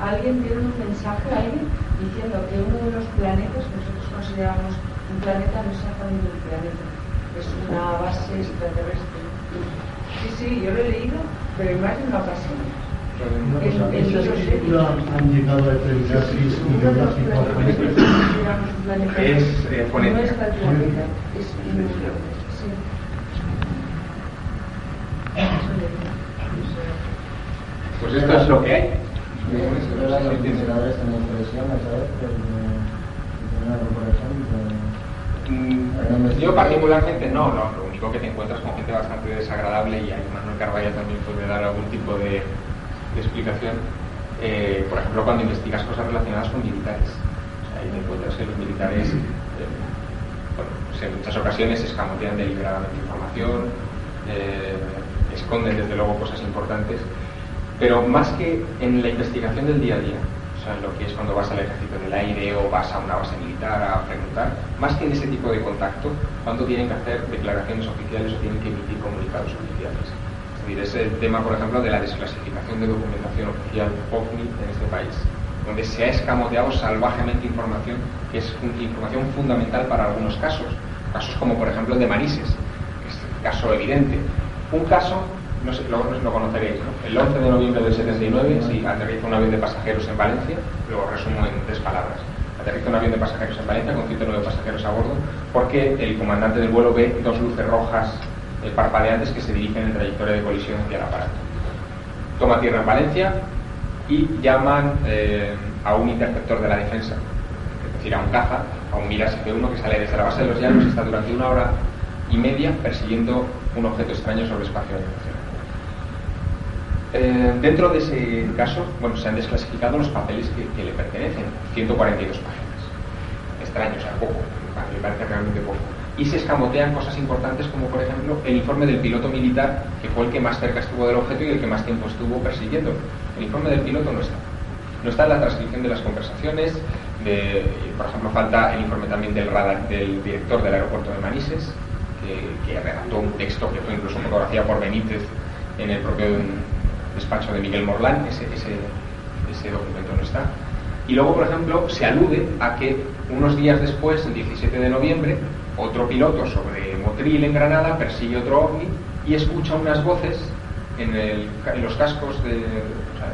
¿Alguien tiene un mensaje, alguien, diciendo que uno de los planetas que nosotros consideramos un planeta no es exactamente un planeta, es una base extraterrestre? Sí, sí, yo lo he leído, pero en más de una ocasión. En, en ¿Esas libros escrituras han llegado a determinar si es Uno de los geográfico o planetas que genético? consideramos un planeta Es, eh, digo. Pues esto es lo que hay. Mm, Yo particularmente no, no, lo único que te encuentras con gente bastante desagradable y ahí Manuel Carvalla también puede dar algún tipo de, de explicación. Eh, por ejemplo, cuando investigas cosas relacionadas con militares. Ahí te encuentras que los militares, eh, bueno, pues en muchas ocasiones escamotean deliberadamente información, eh, esconden desde luego cosas importantes, pero más que en la investigación del día a día, o sea, en lo que es cuando vas al ejército del aire o vas a una base militar a preguntar, más que en ese tipo de contacto, cuando tienen que hacer declaraciones oficiales o tienen que emitir comunicados oficiales. Decir, es el tema, por ejemplo, de la desclasificación de documentación oficial OVNI en este país, donde se ha escamoteado salvajemente información que es un- información fundamental para algunos casos, casos como por ejemplo de Manises, que es el caso evidente. Un caso, no sé, lo, lo conoceréis, ¿no? El 11 de noviembre del 79, sí, aterriza un avión de pasajeros en Valencia, lo resumo en tres palabras. Aterriza un avión de pasajeros en Valencia con 109 pasajeros a bordo, porque el comandante del vuelo ve dos luces rojas eh, parpadeantes que se dirigen en trayectoria de colisión hacia el aparato. Toma tierra en Valencia y llaman eh, a un interceptor de la defensa, es decir, a un caza, a un Miras F1 que sale desde la base de los llanos y está durante una hora y media persiguiendo un objeto extraño sobre el espacio nacional. Eh, dentro de ese caso, bueno, se han desclasificado los papeles que, que le pertenecen, 142 páginas. Extraño, o sea, poco, me parece realmente poco. Y se escamotean cosas importantes como, por ejemplo, el informe del piloto militar, que fue el que más cerca estuvo del objeto y el que más tiempo estuvo persiguiendo. El informe del piloto no está. No está en la transcripción de las conversaciones, de, por ejemplo, falta el informe también del, radar, del director del aeropuerto de Manises, que, que redactó un texto que fue incluso fotografiado por Benítez en el propio despacho de Miguel Morlán, ese, ese, ese documento no está. Y luego, por ejemplo, se alude a que unos días después, el 17 de noviembre, otro piloto sobre Motril en Granada persigue otro ovni y escucha unas voces en, el- en los cascos de, o sea,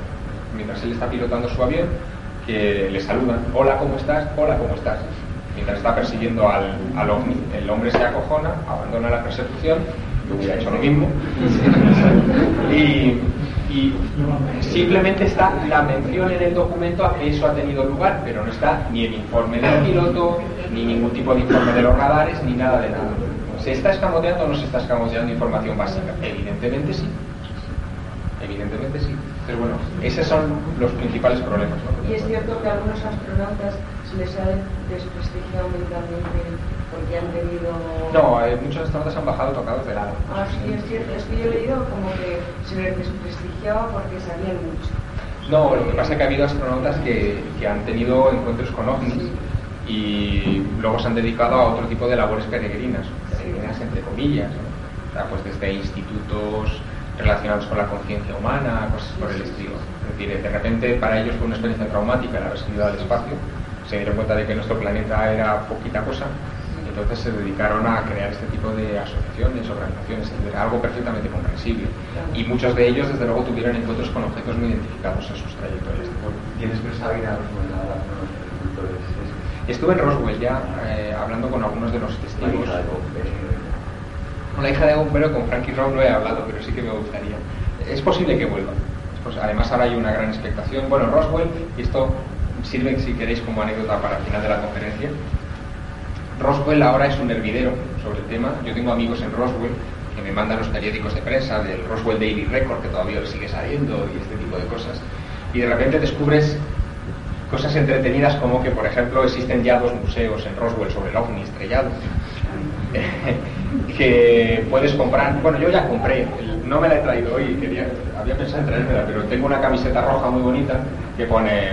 mientras él está pilotando su avión que le saludan, hola, ¿cómo estás? Hola, ¿cómo estás? Mientras está persiguiendo al, al ovni, el hombre se acojona, abandona la persecución, yo hubiera hecho lo mismo, [laughs] y, y simplemente está la mención en el documento a que eso ha tenido lugar, pero no está ni el informe del piloto, ni ningún tipo de informe de los radares, ni nada de nada. ¿Se está escamoteando o no se está escamoteando información básica? Evidentemente sí. Evidentemente sí. Pero bueno, esos son los principales problemas. Y es cierto que a algunos astronautas se les ha desprestigiado mentalmente porque han tenido... No, eh, muchos astronautas han bajado tocados de lado. Ah, sí, es cierto. Es que yo he leído como que se desprestigiaba porque sabían mucho. No, lo que pasa es que ha habido astronautas que, que han tenido encuentros con ovnis y luego se han dedicado a otro tipo de labores peregrinas, peregrinas entre comillas, ¿no? O sea, pues desde institutos relacionados con la conciencia humana, cosas por el estilo. Es decir, de repente para ellos fue una experiencia traumática el haber salido al espacio, se dieron cuenta de que nuestro planeta era poquita cosa, entonces se dedicaron a crear este tipo de asociaciones, organizaciones, algo perfectamente comprensible. Y muchos de ellos, desde luego, tuvieron encuentros con objetos muy identificados en sus trayectorias. ¿Tienes pensado ir a con los agricultores? Estuve en Roswell ya eh, hablando con algunos de los testigos. Con la hija de Bombero, con Frankie Rowe no he hablado, pero sí que me gustaría. Es posible que vuelva. Además, ahora hay una gran expectación. Bueno, Roswell, y esto sirve, si queréis, como anécdota para el final de la conferencia. Roswell ahora es un hervidero sobre el tema. Yo tengo amigos en Roswell que me mandan los periódicos de prensa del Roswell Daily Record, que todavía sigue saliendo, y este tipo de cosas. Y de repente descubres cosas entretenidas como que, por ejemplo, existen ya dos museos en Roswell sobre el ovni estrellado. [laughs] que puedes comprar, bueno, yo ya compré, no me la he traído hoy, quería, había pensado en traérmela, pero tengo una camiseta roja muy bonita que pone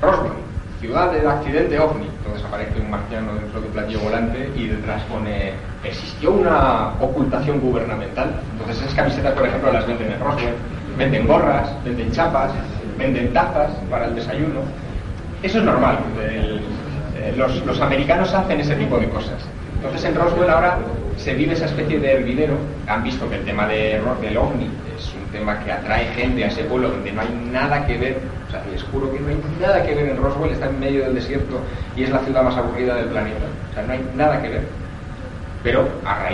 Roswell, ciudad del accidente ovni. Entonces aparece un marciano dentro de un platillo volante y detrás pone existió una ocultación gubernamental. Entonces esas camisetas, por ejemplo, las venden en Roswell, venden gorras, venden chapas, venden tazas para el desayuno. Eso es normal. eh, los, americanos hacen ese tipo de cosas. Entonces en Roswell ahora se vive esa especie de hervidero. Han visto que el tema del ovni un tema que atrae gente a ese pueblo donde no hay nada que ver. O sea, les juro que no hay nada que ver en Roswell, está en medio del desierto y es la ciudad más aburrida del planeta. O sea, no hay nada que ver. Pero a raíz